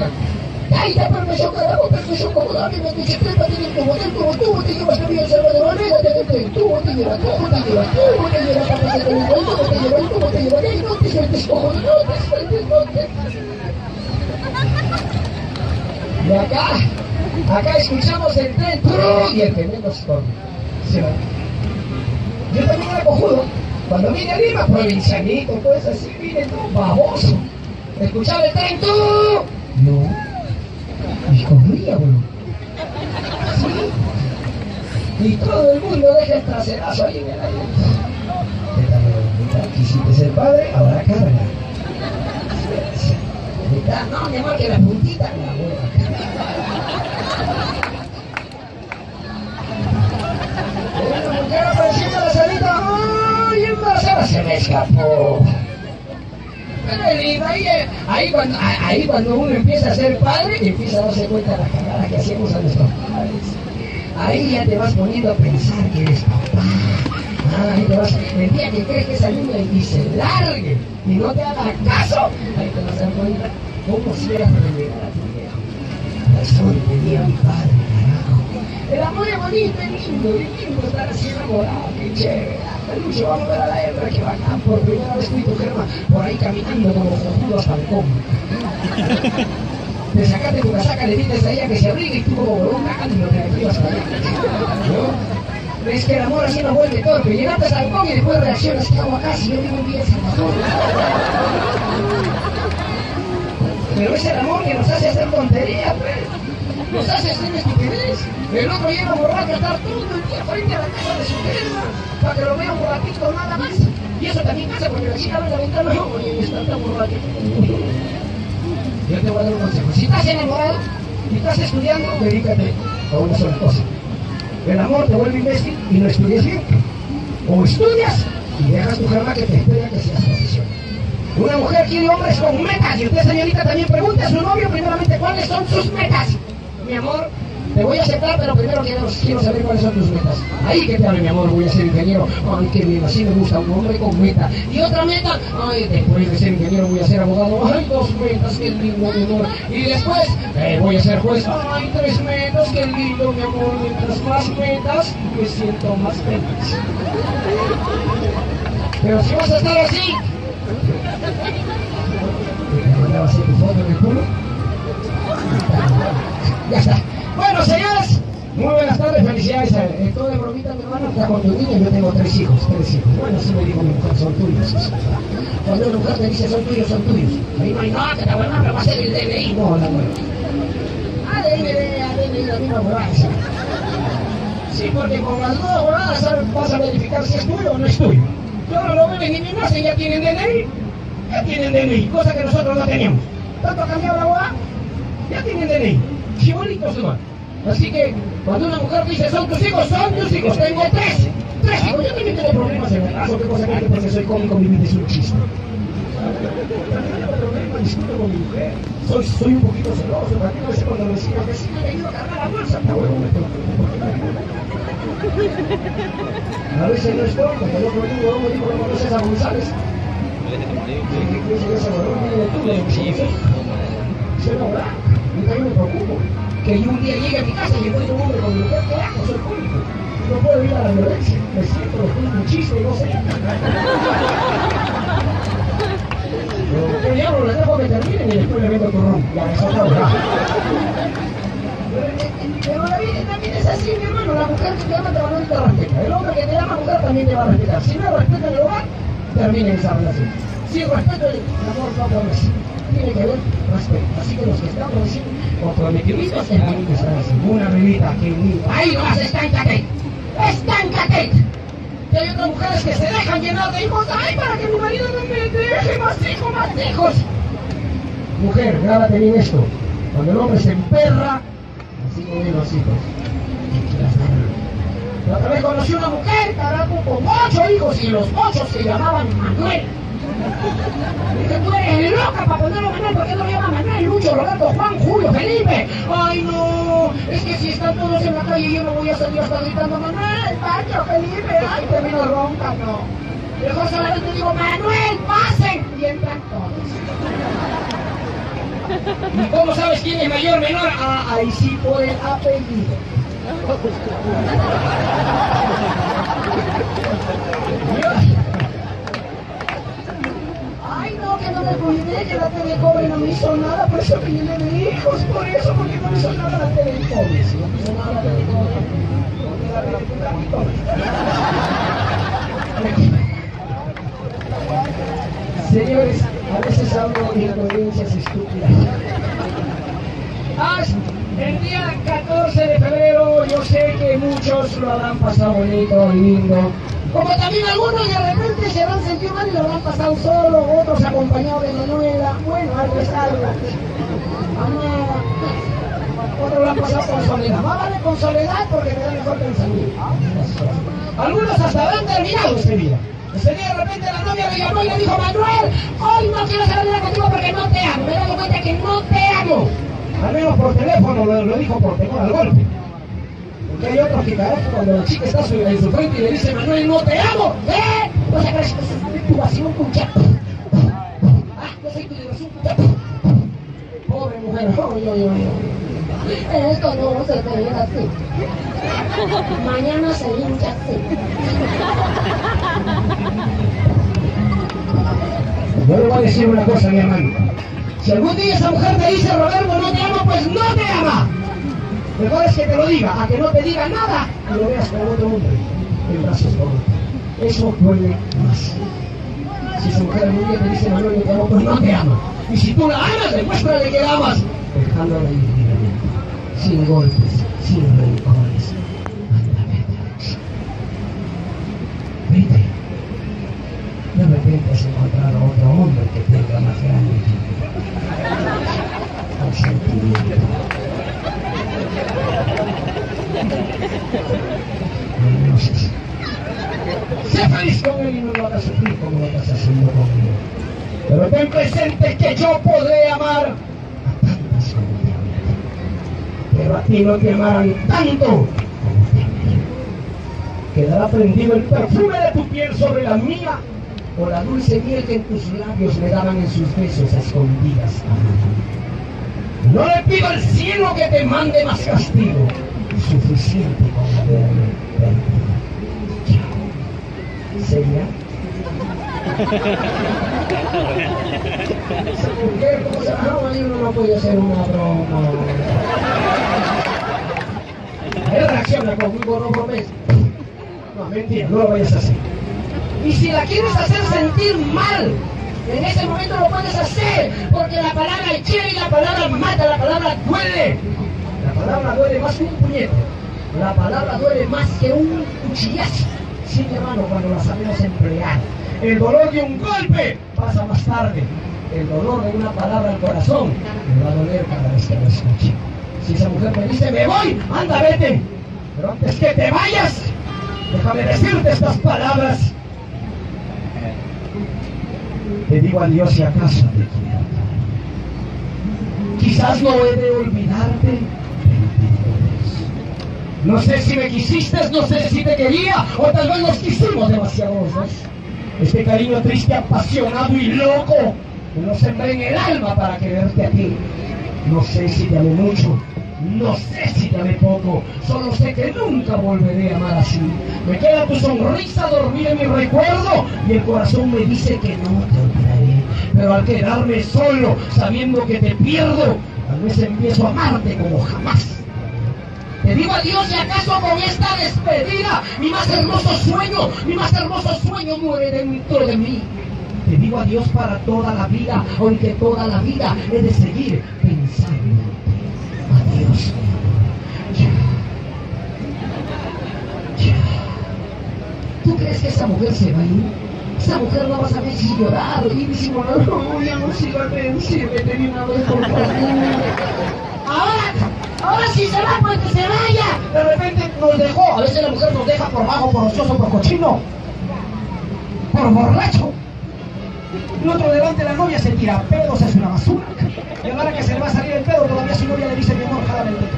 S30: ¡Ay, ya permiso, carajo! ¡Permiso el tubo! ¡El tubo, tubo! ¡Te llevas a mí el! ¡El tubo te lleva! ¡Tubo te lleva! ¡Tubo te lleva! ¡Papá se te lleva! ¡El tubo te tubo te lleva! ¡El no te sueltes, cojo! ¡No te sueltes, no te Y acá, acá escuchamos el tren y. Se va. Yo también era cojudo. Cuando vine a Lima, provincianito, eso así, vine todo baboso. Escuchaba el tren, tú. No. Y corría. Sí. Y todo el mundo deja el traserazo ahí en el aire. Quisiste ser padre, ahora carga. No, mi amor, que la puntita la la. Se me escapó. Es eh, ahí, cuando, uno empieza a ser padre, empieza a darse cuenta de la cagada que hacemos a nuestros padres. Ahí ya te vas poniendo a pensar que eres papá. Ah, el día que crees que esa niña y se largue y no te haga caso, ahí te vas a dar cuenta cómo si eras renegar a tu tenía mi padre. El amor es bonito, es lindo, es lindo estar así enamorado, qué chévere. Peluche, vamos a la hembra que bacán, por primera vez tú tu germa por ahí caminando como cojudo a Falcón. Te sacaste tu casaca, le dices a ella que se abrigue y tú como y no te activas para allá. ¿No? Ves que el amor así nos vuelve torpe. Llegaste a Falcón y después reaccionas, ¿qué hago acá si yo vivo un día en Salvador? Pero es el amor que nos hace hacer tonterías, pues. Nos hace hacer estupidez. El otro llega borracho a estar todo el día frente a la casa de su germa para que lo vea un ratito nada más. Y eso también pasa porque la chica abre la ventana y oye, está tan borracho. Yo te voy a dar un consejo. Si estás enamorado y estás estudiando, dedícate a una sola cosa. El amor te vuelve imbécil y no estudias bien. O estudias y dejas tu germa que te espera que seas profesional. Una mujer quiere hombres con metas y usted, señorita, también pregunte a su novio primeramente cuáles son sus metas. Mi amor, te voy a aceptar, pero primero quiero, saber cuáles son tus metas. Ahí que te hable, mi amor, voy a ser ingeniero. Ay, qué bien, así me gusta, un hombre con meta. Y otra meta, ay, después de ser ingeniero voy a ser abogado. Ay, dos metas, qué lindo, mi amor. Y después, voy a ser juez. Ay, tres metas, qué lindo, mi amor. Mientras más metas, me siento más feliz. Pero si vas a estar así, ¿te así tu foto en el culo? Ya está. Bueno, señores, muy buenas tardes, felicidades. Eh, todo de bromita, mi hermano, está con tu niña. Yo tengo tres hijos, tres hijos. Bueno, así me dijo mi mujer, son tuyos. Cuando una mujer te dice son tuyos, son tuyos. Ahí no hay nada, que la buena me va a hacer el DNI. No, la buena. ADN, ADN, la misma sí. Porque con las dos ¿sabes? vas a verificar si es tuyo o no es tuyo. Y ahora lo ven ni más y ya tienen DNI. Ya tienen DNI, cosa que nosotros no teníamos. Tanto ha cambiado la ya tienen DNI. Chibolitos igual. Así que cuando una mujer dice son tus hijos, son tus hijos. Tengo tres. Tres hijos. Yo también tengo problemas en el caso. ¿Qué cosa que porque soy cómico, mi vida es un chiste. Discuto con mi mujer. Soy, soy un poquito celoso. ¿Para no sé cuando me decía que me he ido a cargar la bolsa? Está bueno, que- A veces no el otro día uno dijo, ¿no conoces a González? ¿qué crees que valor tiene tú? Le Yo también me preocupo. Que yo un día llegue a mi casa y encuentre un hombre con mujer, ¿qué hago? Soy cómico. No puedo ir a la violencia. Me siento, un y no sé. ¿qué diablo? Les dejo que terminen y después le meto tu ron. Ya, me saca ahora. Pero la vida también es así, mi hermano. La mujer que te ama y te respeta. El hombre que te ama, mujer, también te va a respetar. Si no respeta el hogar, termina esa relación. Si respeto el amor no promesa. Tiene que haber respeto. Así que los que están prometiendo comprometidos es bonito estar así. Una que lindo. Ahí nomás, estáncate. Estáncate. Otras mujeres que se dejan llenar de hijos. ¡Ay, para que mi marido no me deje más hijos, más hijos! Mujer, grábate bien esto. Cuando el hombre se emperra, así no ven los hijos. La otra vez conocí una mujer, carajo, con ocho hijos y los ocho se llamaban Manuel. Dije, tú eres loca para ponerlo Manuel, ¿por qué no llama Manuel, Lucho, Roberto, Juan, Julio, Felipe? Ay, no, es que si están todos en la calle yo no voy a salir hasta gritando Manuel, Pancho, Felipe, ay, termino ronca, no. Mejor solamente digo, Manuel, pasen, y entran todos. ¿Y cómo sabes quién es mayor, menor? Ah, ahí sí por el apellido. Ay, no, no me cuidé, que la TV Cobre no me hizo nada, por eso que llené de hijos, por eso, porque no me hizo nada la TV Cobre. Si no me hizo nada la TV Cobre, porque la TV Cobre. Señores, a veces hablo de incoherencias estúpidas. Ah, el día 14 de febrero yo sé que muchos lo habrán pasado bonito, lindo. Como también algunos de repente se van a sentir mal y lo habrán pasado solo, otros acompañados de Manuela. Bueno, algo es algo. Otros lo han pasado con soledad. Más vale con soledad porque me da mejor pensamiento. Algunos hasta han terminado este día. Ese día de repente la novia le llamó y le dijo, Manuel, hoy no quiero salir contigo porque no te amo. Me he dado cuenta que no te amo. Al menos por teléfono lo, dijo por temor al golpe. Porque hay otros que carajo cuando la chica está en su frente y le dice, Manuel, no te amo. ¿Eh? No se crees que es tu vacío, pucha.
S2: Esto no se ve así. Mañana se hincha así.
S30: Yo voy a decir una cosa, mi hermano. Si algún día esa mujer te dice, Roberto, no te amo, pues no te ama. Mejor es que te lo diga, a que no te diga nada y lo veas con otro hombre de otro. Eso duele más. Si esa mujer algún día te dice, Manuel, yo te amo, pues no te ama. Y si tú la amas, demuéstrale que la amas. Dejándola libremente, sin golpes, sin rencores. Vete. De repente has encontrado otro hombre que tenga más grande consentimiento. No, no sé. Sé feliz con él y no lo hagas sufrir como lo estás haciendo conmigo. Pero ten presente que yo podré amar a tantas como te amé. Pero a ti no te amarán tanto como te amé. Quedará prendido el perfume de tu piel sobre la mía o la dulce miel que en tus labios me daban en sus besos a escondidas. No le pido al cielo que te mande más castigo, suficiente con haberme perdido. Esa mujer, ¿cómo se llama? Ahí uno no puede hacer una broma. Él reacciona conmigo, no bromes. No, mentira, no lo vayas a hacer. Y si la quieres hacer sentir mal, en ese momento lo puedes hacer, porque la palabra hiere y la palabra mata, la palabra duele. La palabra duele más que un puñete. La palabra duele más que un cuchillazo. Sí, hermano, cuando la sabemos emplear. El dolor de un golpe pasa más tarde. El dolor de una palabra al corazón me va a doler cada vez que lo escuche. Si esa mujer me dice, me voy, anda, vete. Pero antes que te vayas, déjame decirte estas palabras. Te digo adiós si acaso te quiero. Quizás no he de olvidarte. No sé si me quisiste, no sé si te quería, o tal vez nos quisimos demasiado los Este cariño triste, apasionado y loco, que lo sembré en el alma para quererte a ti. No sé si te amé mucho, no sé si te amé poco, solo sé que nunca volveré a amar así. Me queda tu sonrisa dormida en mi recuerdo y el corazón me dice que no te olvidaré. Pero al quedarme solo, sabiendo que te pierdo, tal vez empiezo a amarte como jamás. Te digo adiós y acaso con esta despedida, mi más hermoso sueño, mi más hermoso sueño muere dentro de mí. Te digo adiós para toda la vida, aunque toda la vida he de seguir pensando. Adiós. Ya. Ya. ¿Tú crees que esa mujer se va a ir? Esa mujer no va a saber si llorar y disimular. No, ya no siga venciéndome ni una vez, por favor. Ahora, ahora sí se va, pues que se vaya. De repente nos dejó. A veces la mujer nos deja por bajo, por ocioso, por cochino, por borracho. El otro delante de la novia se tira pedos, es una basura. Y ahora que se le va a salir el pedo, todavía su novia le dice, mi amor, jálame el dedo.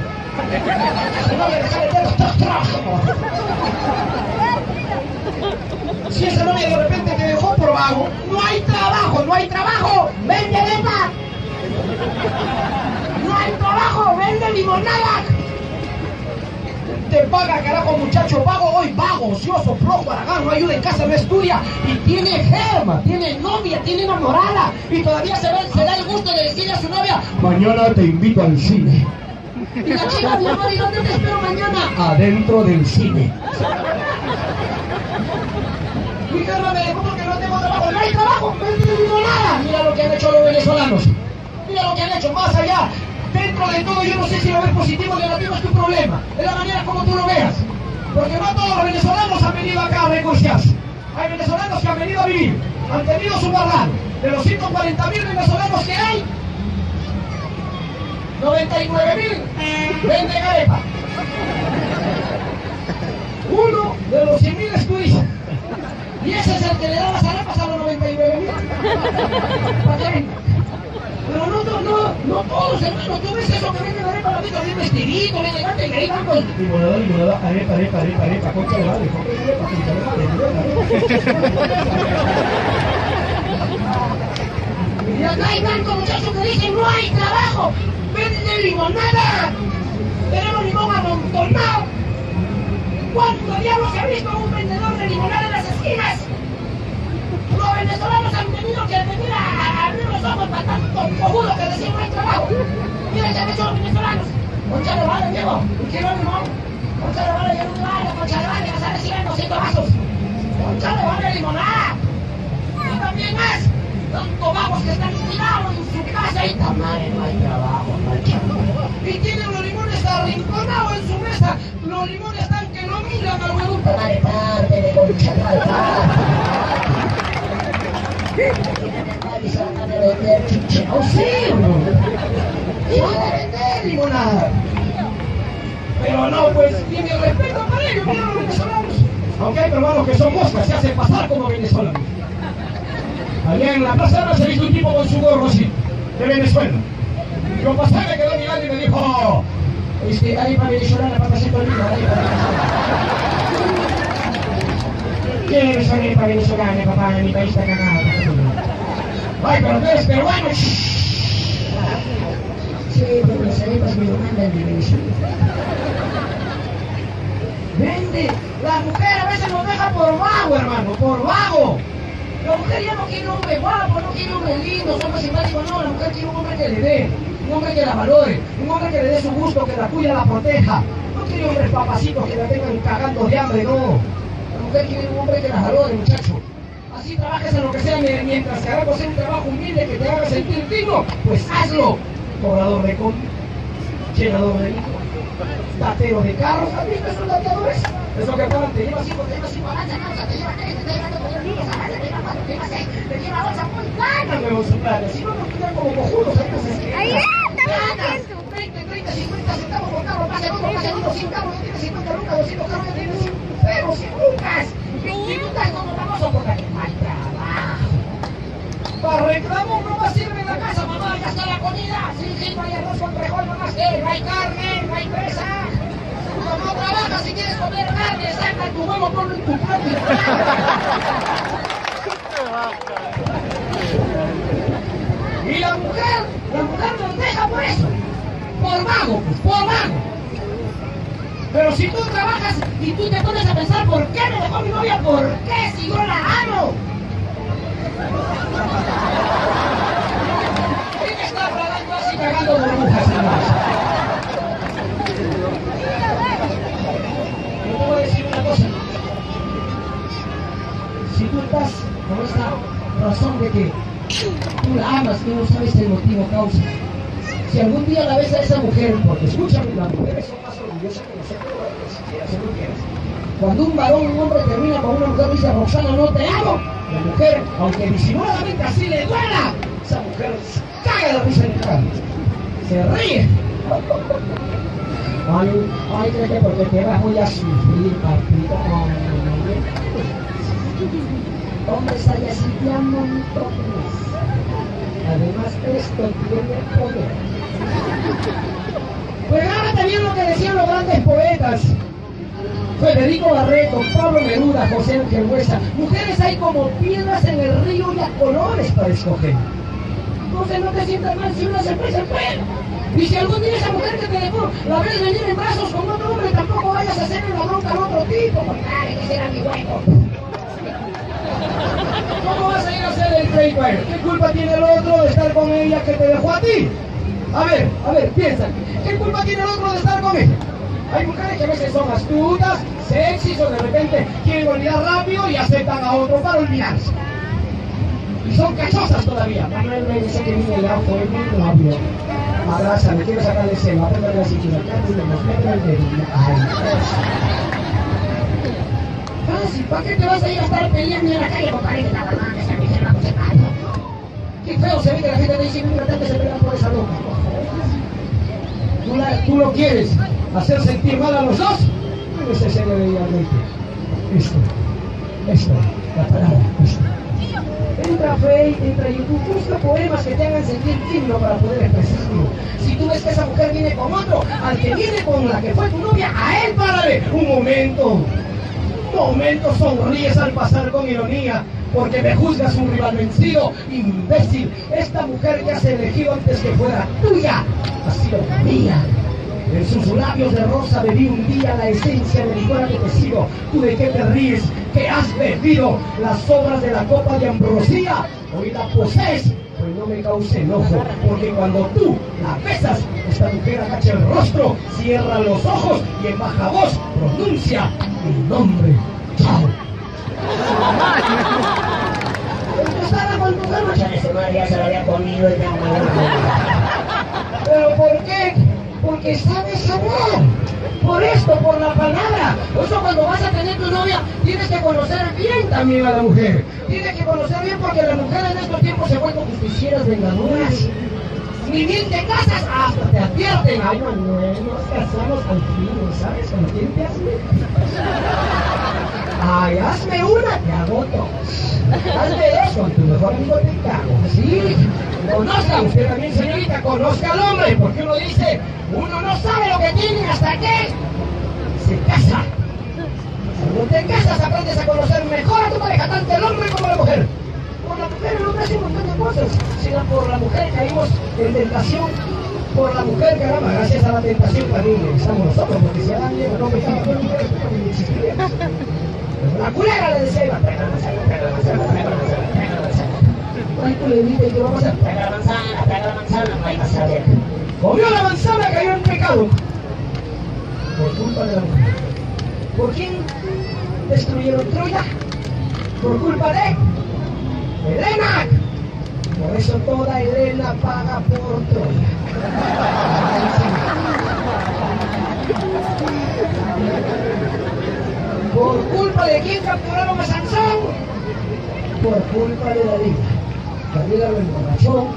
S30: Su novia le jala el dedo, ¡tras, tras! Si esa novia de repente te dejó por vago, no hay trabajo, no hay trabajo, vende neta. No trabajo, vende limonada. Te paga, carajo, muchacho, vago hoy, vago, ocioso, flojo, aragán, no ayuda en casa, no estudia. Y tiene germa, tiene novia, tiene enamorada. Y todavía se, ve, se da el gusto de decirle a su novia, mañana te invito al cine. Y la chica, mi amor, ¿y dónde te espero mañana? Adentro del cine. Mi germa me dejó porque no tengo trabajo. No hay trabajo, vende limonada. Mira lo que han hecho los venezolanos. Mira lo que han hecho, más allá. De todo, yo no sé si lo ves positivo o negativo, es tu problema. Es la manera como tú lo veas. Porque no todos los venezolanos han venido acá a negociarse. Hay venezolanos que han venido a vivir, han tenido su barral. De los 140 mil venezolanos que hay, 99 mil venden arepa. Uno de los 100 mil es turista. Y ese es el que le dabas arepas a los 99 Pero no, no, no, no todos, hermano. Tú ves eso que venden arepa, la vida bien vestidito, bien elegante, y ahí van con limonada, limonada, arepa, arepa, arepa, arepa, concha de madre, concha de arepa, concha de madre, Y acá hay tantos muchachos que dicen, no hay trabajo, venden limonada. Tenemos limón amontonado. ¿Cuánto diablos se ha visto un vendedor de limonada en las esquinas? Los venezolanos han tenido que venir a abrir los ojos para tanto cojudo que decían no hay trabajo. Mira han hecho los venezolanos. Concha de vale, Diego. Un kilo de limón. Concha de vale, Diego, vale. Concha de vale, vas a recibir 200 vasos. Concha de vale, limonada. Y también más. Tanto vagos que están tirados en su casa y madre no hay trabajo, no. Y tienen los limones arrinconados en su mesa. Los limones están que no miran al de concha de Pero no, pues, mi respeto para ellos, mira los venezolanos. Aunque hay peruanos que son moscas, se hacen pasar como venezolanos. Allá en la plaza se visto un tipo con su gorro así, de Venezuela. Yo pasé, me quedó mirando y me dijo, "Oh, este, ahí para venezolana, para hacer ahí para ¿Quién es arepa venezolana, papá? En mi país está cagado. Ay, pero tú eres peruano. Sí, pero las arepas me mandan de Venezuela. Vende. La mujer a veces nos deja por vago, hermano, por vago. La mujer ya no quiere un hombre guapo, no quiere un hombre lindo, hombre simpático, no. La mujer quiere un hombre que le dé, un hombre que la valore, un hombre que le dé su gusto, que la cuida, la proteja. No quiere hombres papacitos que la tengan cagando de hambre, no. Mujer quiere un hombre que valore, muchacho. Así trabajes en lo que sea mie- mientras te haga hacer un trabajo humilde que te haga sentir digno, pues hazlo. Cobrador de con, llenador de hijo, de carros, ¿has visto esos dateadores? Eso que te lleva cinco, te lleva cinco, avanza, avanza, te lleva tres, te lleva cuatro, te avanza, te cuatro, te lleva seis, te lleva ocho, muy ganas, nuevos planes. Si no nos quedan como cojudos, ahí nos escriben.
S2: Ahí está,
S30: Ganas. 20, 30, 50 centavos por carro, pase uno, pase uno, 100 carros, ya tienes 50 lucas, 200 carros, ya tienes pero 100 lucas. Y tú estás como famoso porque no hay trabajo. Para reclamo no va a en la casa, mamá, ya está la comida. Sí, sí, no hay arroz con frijol, sí, no hay carne, no hay presa. Mamá, trabaja si quieres comer carne, saca tu huevo, ponlo en tu plato. Y la mujer, la mujer nos deja por eso. Por vago, por vago. Pero si tú trabajas y tú te pones a pensar, ¿por qué me dejó mi novia? ¿Por qué si yo la amo? ¿Quién está hablando así cagando burbujas, hermanos? Yo te voy decir una cosa. Si tú estás con esa razón de que tú la amas y no sabes el motivo causa, si algún día la ves a esa mujer, porque escúchame, las mujeres más orgullosas que nosotros, si quieres, si. Cuando un varón, un hombre termina con una mujer dice, Roxana, no te amo, la mujer, aunque disimuladamente así le duela, esa mujer caga de risa en el carro. Se ríe. Ay, ay, creo que porque te vas muy a sufrir, papito. Hombres hay así de montones. Además, esto tiene poder. Pues grábate bien lo que poetas. Federico Barreto, Pablo Neruda, José Ángel Huesa. Mujeres hay como piedras en el río y a colores para escoger. Entonces no te sientas mal si una se pelo. Y si algún día esa mujer que te dejó la ves venir en brazos con otro hombre, tampoco vayas a hacerle la bronca al otro tipo. Porque, ay, que será mi hueco. ¿Cómo vas a ir a hacer el trade ¿Qué culpa tiene el otro de estar con ella que te dejó a ti? A ver, a ver, piensa. ¿Qué culpa tiene el otro de estar con ella? Hay mujeres que a veces son astutas, sexys o de repente quieren olvidar rápido y aceptan a otro para olvidarse. Y son cachosas todavía. Manuel me dice que viene el auto, es muy rápido. Abraza, me quiero sacarle celo, apriétame la cintura, cántale, nos mete el dedo. Ay, ¿para qué te vas a ir a estar peleando en la calle con pareja? La verdad, mujer va a secar. Qué feo se ve que la gente te dice, mira, tanto se pelean por esa loca. ¿Tú, la- tú lo quieres hacer sentir mal a los dos? Ser serio realmente. Esto. Esto, la palabra, esto. Entra Facebook, entra YouTube, busca poemas que te hagan sentir digno para poder expresarlo. Si tú ves que esa mujer viene con otro, al que viene con la que fue tu novia, a él párale. Un momento. Un momento sonríes al pasar con ironía, porque me juzgas un rival vencido, imbécil. Esta mujer que has elegido antes que fuera tuya, ha sido mía. En sus labios de rosa bebí un día la esencia del licor que te sigo. ¿Tú de qué te ríes? ¿Qué has bebido? Las sobras de la copa de ambrosía. Hoy la posees, pues no me cause enojo. Porque cuando tú la besas, esta mujer agacha el rostro, cierra los ojos y en baja voz pronuncia mi nombre. Chao. Ya se lo había comido y ¿Pero por qué? Porque sabes hablar. Por esto, por la palabra. Por eso cuando vas a tener tu novia, tienes que conocer bien también a la mujer. Tienes que conocer bien porque las mujeres en estos tiempos se vuelven justicieras vengadoras. Ni bien te casas, hasta te advierten. Ay, Manuel, nos casamos al fin, ¿sabes? ¿Con quién Ay, hazme una, te hago dos. Hazme con tu mejor amigo te cago. Sí, conozca usted también, señorita, conozca al hombre, porque uno dice, uno no sabe lo que tiene hasta que se casa. Cuando te casas aprendes a conocer mejor a tu pareja, tanto el hombre como la mujer. Por la mujer el hombre hace un montón de cosas, sino por la mujer caímos en tentación. Por la mujer, caramba, gracias a la tentación también estamos nosotros, porque si Adán y no pecaban por no. La culera le decía, iba, pega manzana, pega la manzana, pega la manzana, pega la manzana. Ay, culerita, ¿y vamos a hacer? Pega la manzana, pega la manzana, no hay más a ver. Comió la manzana, cayó en pecado. Por culpa de la mujer. ¿Por quién destruyeron Troya? Por culpa de Helena. Por eso toda Helena paga por Troya. ¿Por culpa de quién capturaron a Sansón? Por culpa de David. David lo emborrachó.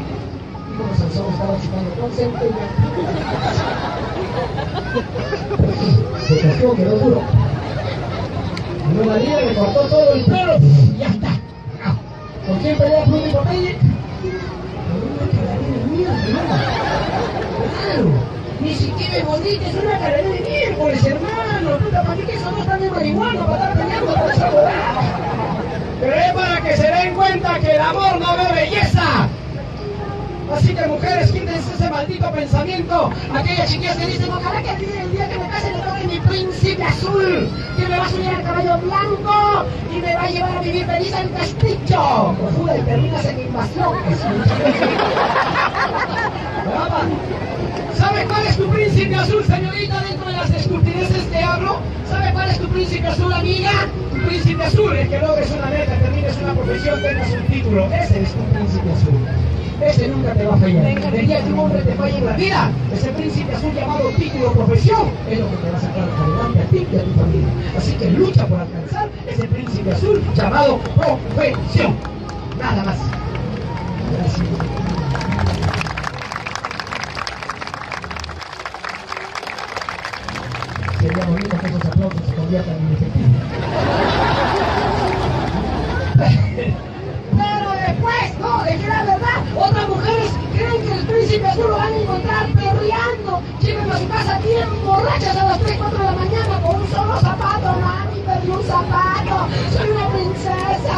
S30: Y como Sansón estaba chupando concepto, se casó, quedó duro. Una David le cortó todo el pelo y ya está. ¿Con quién pelea Pluto y Popeye? Con una calavera de mierda, Claro. Ni siquiera es bonita, es una calavera de miércoles, hermano. Puta, ¿para qué eso no está de marihuana? Para estar peleando por esa huevada. Pero es para que se den cuenta que el amor no ve belleza. Así que mujeres, quítense ese maldito pensamiento. Aquellas chiquillas que dicen, ojalá que el día que me case le toque mi príncipe azul, que me va a subir al caballo blanco y me va a llevar a vivir feliz al castillo. Y terminas en invasión. ¿Sabe cuál es tu príncipe azul, señorita, dentro de las estupidezes que hablo? ¿Sabe cuál es tu príncipe azul, amiga? Tu príncipe azul, el que logres una meta, termines una profesión, tengas un título. Ese es tu príncipe azul. Ese nunca te va a fallar. El día que un hombre te falle en la vida, ese príncipe azul llamado título profesión es lo que te va a sacar adelante a ti y a tu familia. Así que lucha por alcanzar ese príncipe azul llamado profesión. Nada más. Gracias. Sería bonito que esos aplausos se conviertan en efectivos. Pero después, no, es que la verdad, otras mujeres creen que el príncipe azul lo van a encontrar perreando. Llévenlo a su casa bien borrachas a las 3, 4 de la mañana con un solo zapato. Mami, perdí un zapato. Soy una princesa.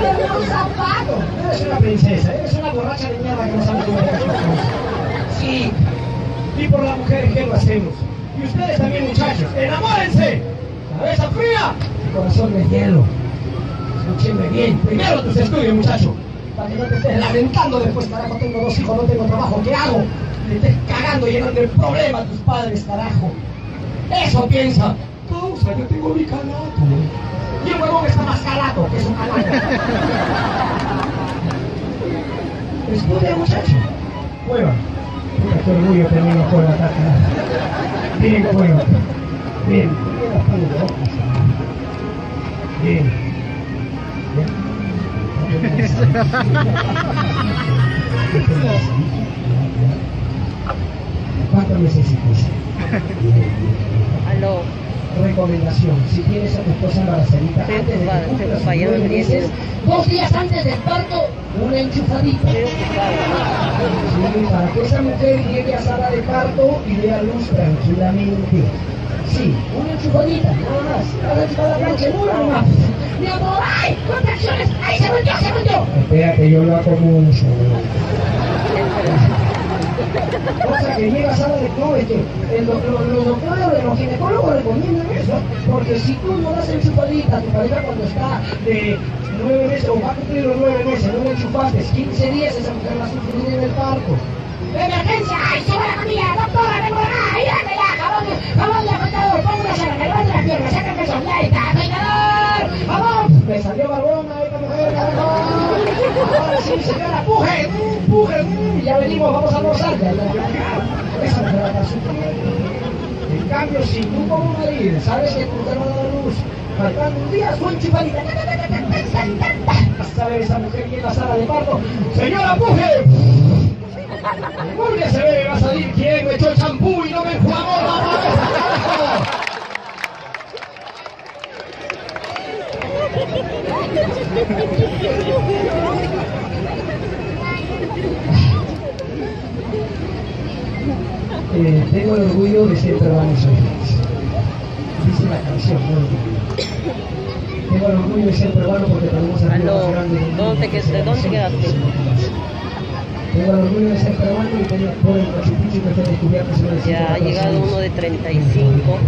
S30: Perdí un zapato. No eres una princesa, eres una borracha de mierda que no sabe cómo Sí. Y por las mujeres, ¿qué lo hacemos? Y ustedes también, muchachos, enamórense. Cabeza fría, corazón de hielo. Escúchenme bien. Primero tus estudios, muchacho. Para que no te estés lamentando después, carajo, tengo dos hijos, no tengo trabajo, ¿qué hago? Le estés cagando, llenando el problema a tus padres, carajo. Eso piensa. Causa, yo tengo mi calato. Y el huevón está más calato que su calato. Estudia, muchacho. Prueba. Qué orgullo termino por la tarde. Bien, cómo iba. Bien. Bien. ¿Cuánto necesitas?
S28: Aló.
S30: recomendación, si tienes a tu esposa embarazadita antes de que cumpla sus nueve meses, dos días antes del parto, una enchufadita. Sí, para que esa mujer llegue a sala de parto y dé a luz tranquilamente. Sí, una enchufadita, nada más. Una enchufada plancha, una nomás. Mi amor, ¡ay! ¡Contracciones! ¡Ay, se volteó, se volteó! Espérate, yo lo hago mucho. Cosa que llega a sala de no, es que el los, los doctores los ginecólogos recomiendan eso, porque si tú no das enchupadita a tu pareja cuando está de nueve meses o va a cumplir los nueve meses, no le enchufaste, 15 días esa mujer va a sufrir en el parto. ¡Emergencia! ¡Ay, sube la comida! ¡Doctora, vengo acá! ¡Ayúdamela! ¡Jabón, jabón de afeitador! ¡Pongo una cerca! ¡Levante las piernas! ¡Saca el pezón! ¡Ahí está! ¡Vamos! Me salió barbona esta mujer, carajo. Ahora sí, señora, puje, puje, ya venimos, vamos a almorzar. Ya, ya, ya. Esa mujer acá sufre. En cambio, si tú como marido sabes que tu mujer va a dar luz, un día, esa mujer llega a la sala de parto. ¡Señora, puje! ¿Por qué se ve? Va a salir quién me echó el champú y no me enjuagó la cabeza, carajo? Eh, tengo el orgullo de ser peruano soy feliz. Dice la canción, no. Tengo el orgullo de ser peruano porque tenemos a
S31: Aló, ¿dónde, que- ¿de dónde quedaste?
S30: Tengo el orgullo de ser peruano y tengo por el Machu Picchu que está descubierto hace de
S31: Ya ha
S30: 114
S31: llegado uno de 35.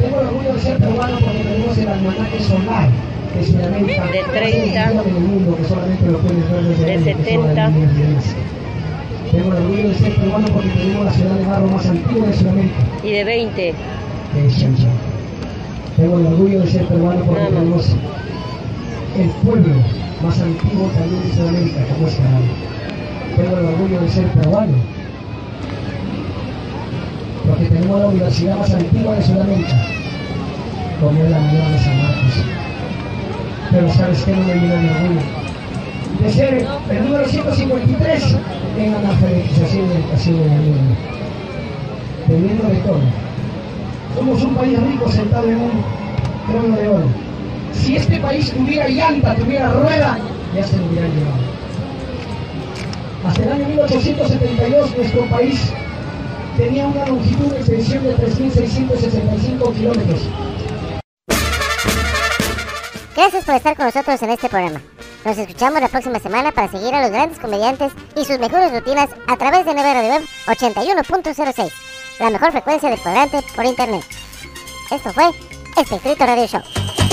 S30: Tengo el orgullo de ser peruano porque tenemos el almanaque solar de Sudamérica.
S31: De
S30: más
S31: 30.
S30: antiguo del mundo, que solamente lo puedes ver desde
S31: De
S30: ahí, que son
S31: 70.
S30: las líneas de Grecia. Tengo el orgullo de ser peruano porque tenemos la ciudad de barro más antigua de Sudamérica,
S31: Y de 20.
S30: que es Chan Chan. Tengo el orgullo de ser peruano porque tenemos el pueblo más antiguo también de Sudamérica, como es Caral. Tengo el orgullo de ser peruano porque tenemos la universidad más antigua de Sudamérica, como es la Universidad de San Marcos. Pero sabes que no me llena de orgullo. De ser el número 153 en analfabetización y educación en el mundo. Teniendo de todo. Somos un país rico sentado en un trono de oro. Si este país tuviera llanta, tuviera rueda, ya se lo hubieran llevado. Hasta el año 1872 nuestro país tenía una longitud de extensión de 3.665 kilómetros.
S6: Gracias por estar con nosotros en este programa. Nos escuchamos la próxima semana para seguir a los grandes comediantes y sus mejores rutinas a través de NB Radio Web 81.06, la mejor frecuencia del cuadrante por internet. Esto fue Este Escrito Radio Show.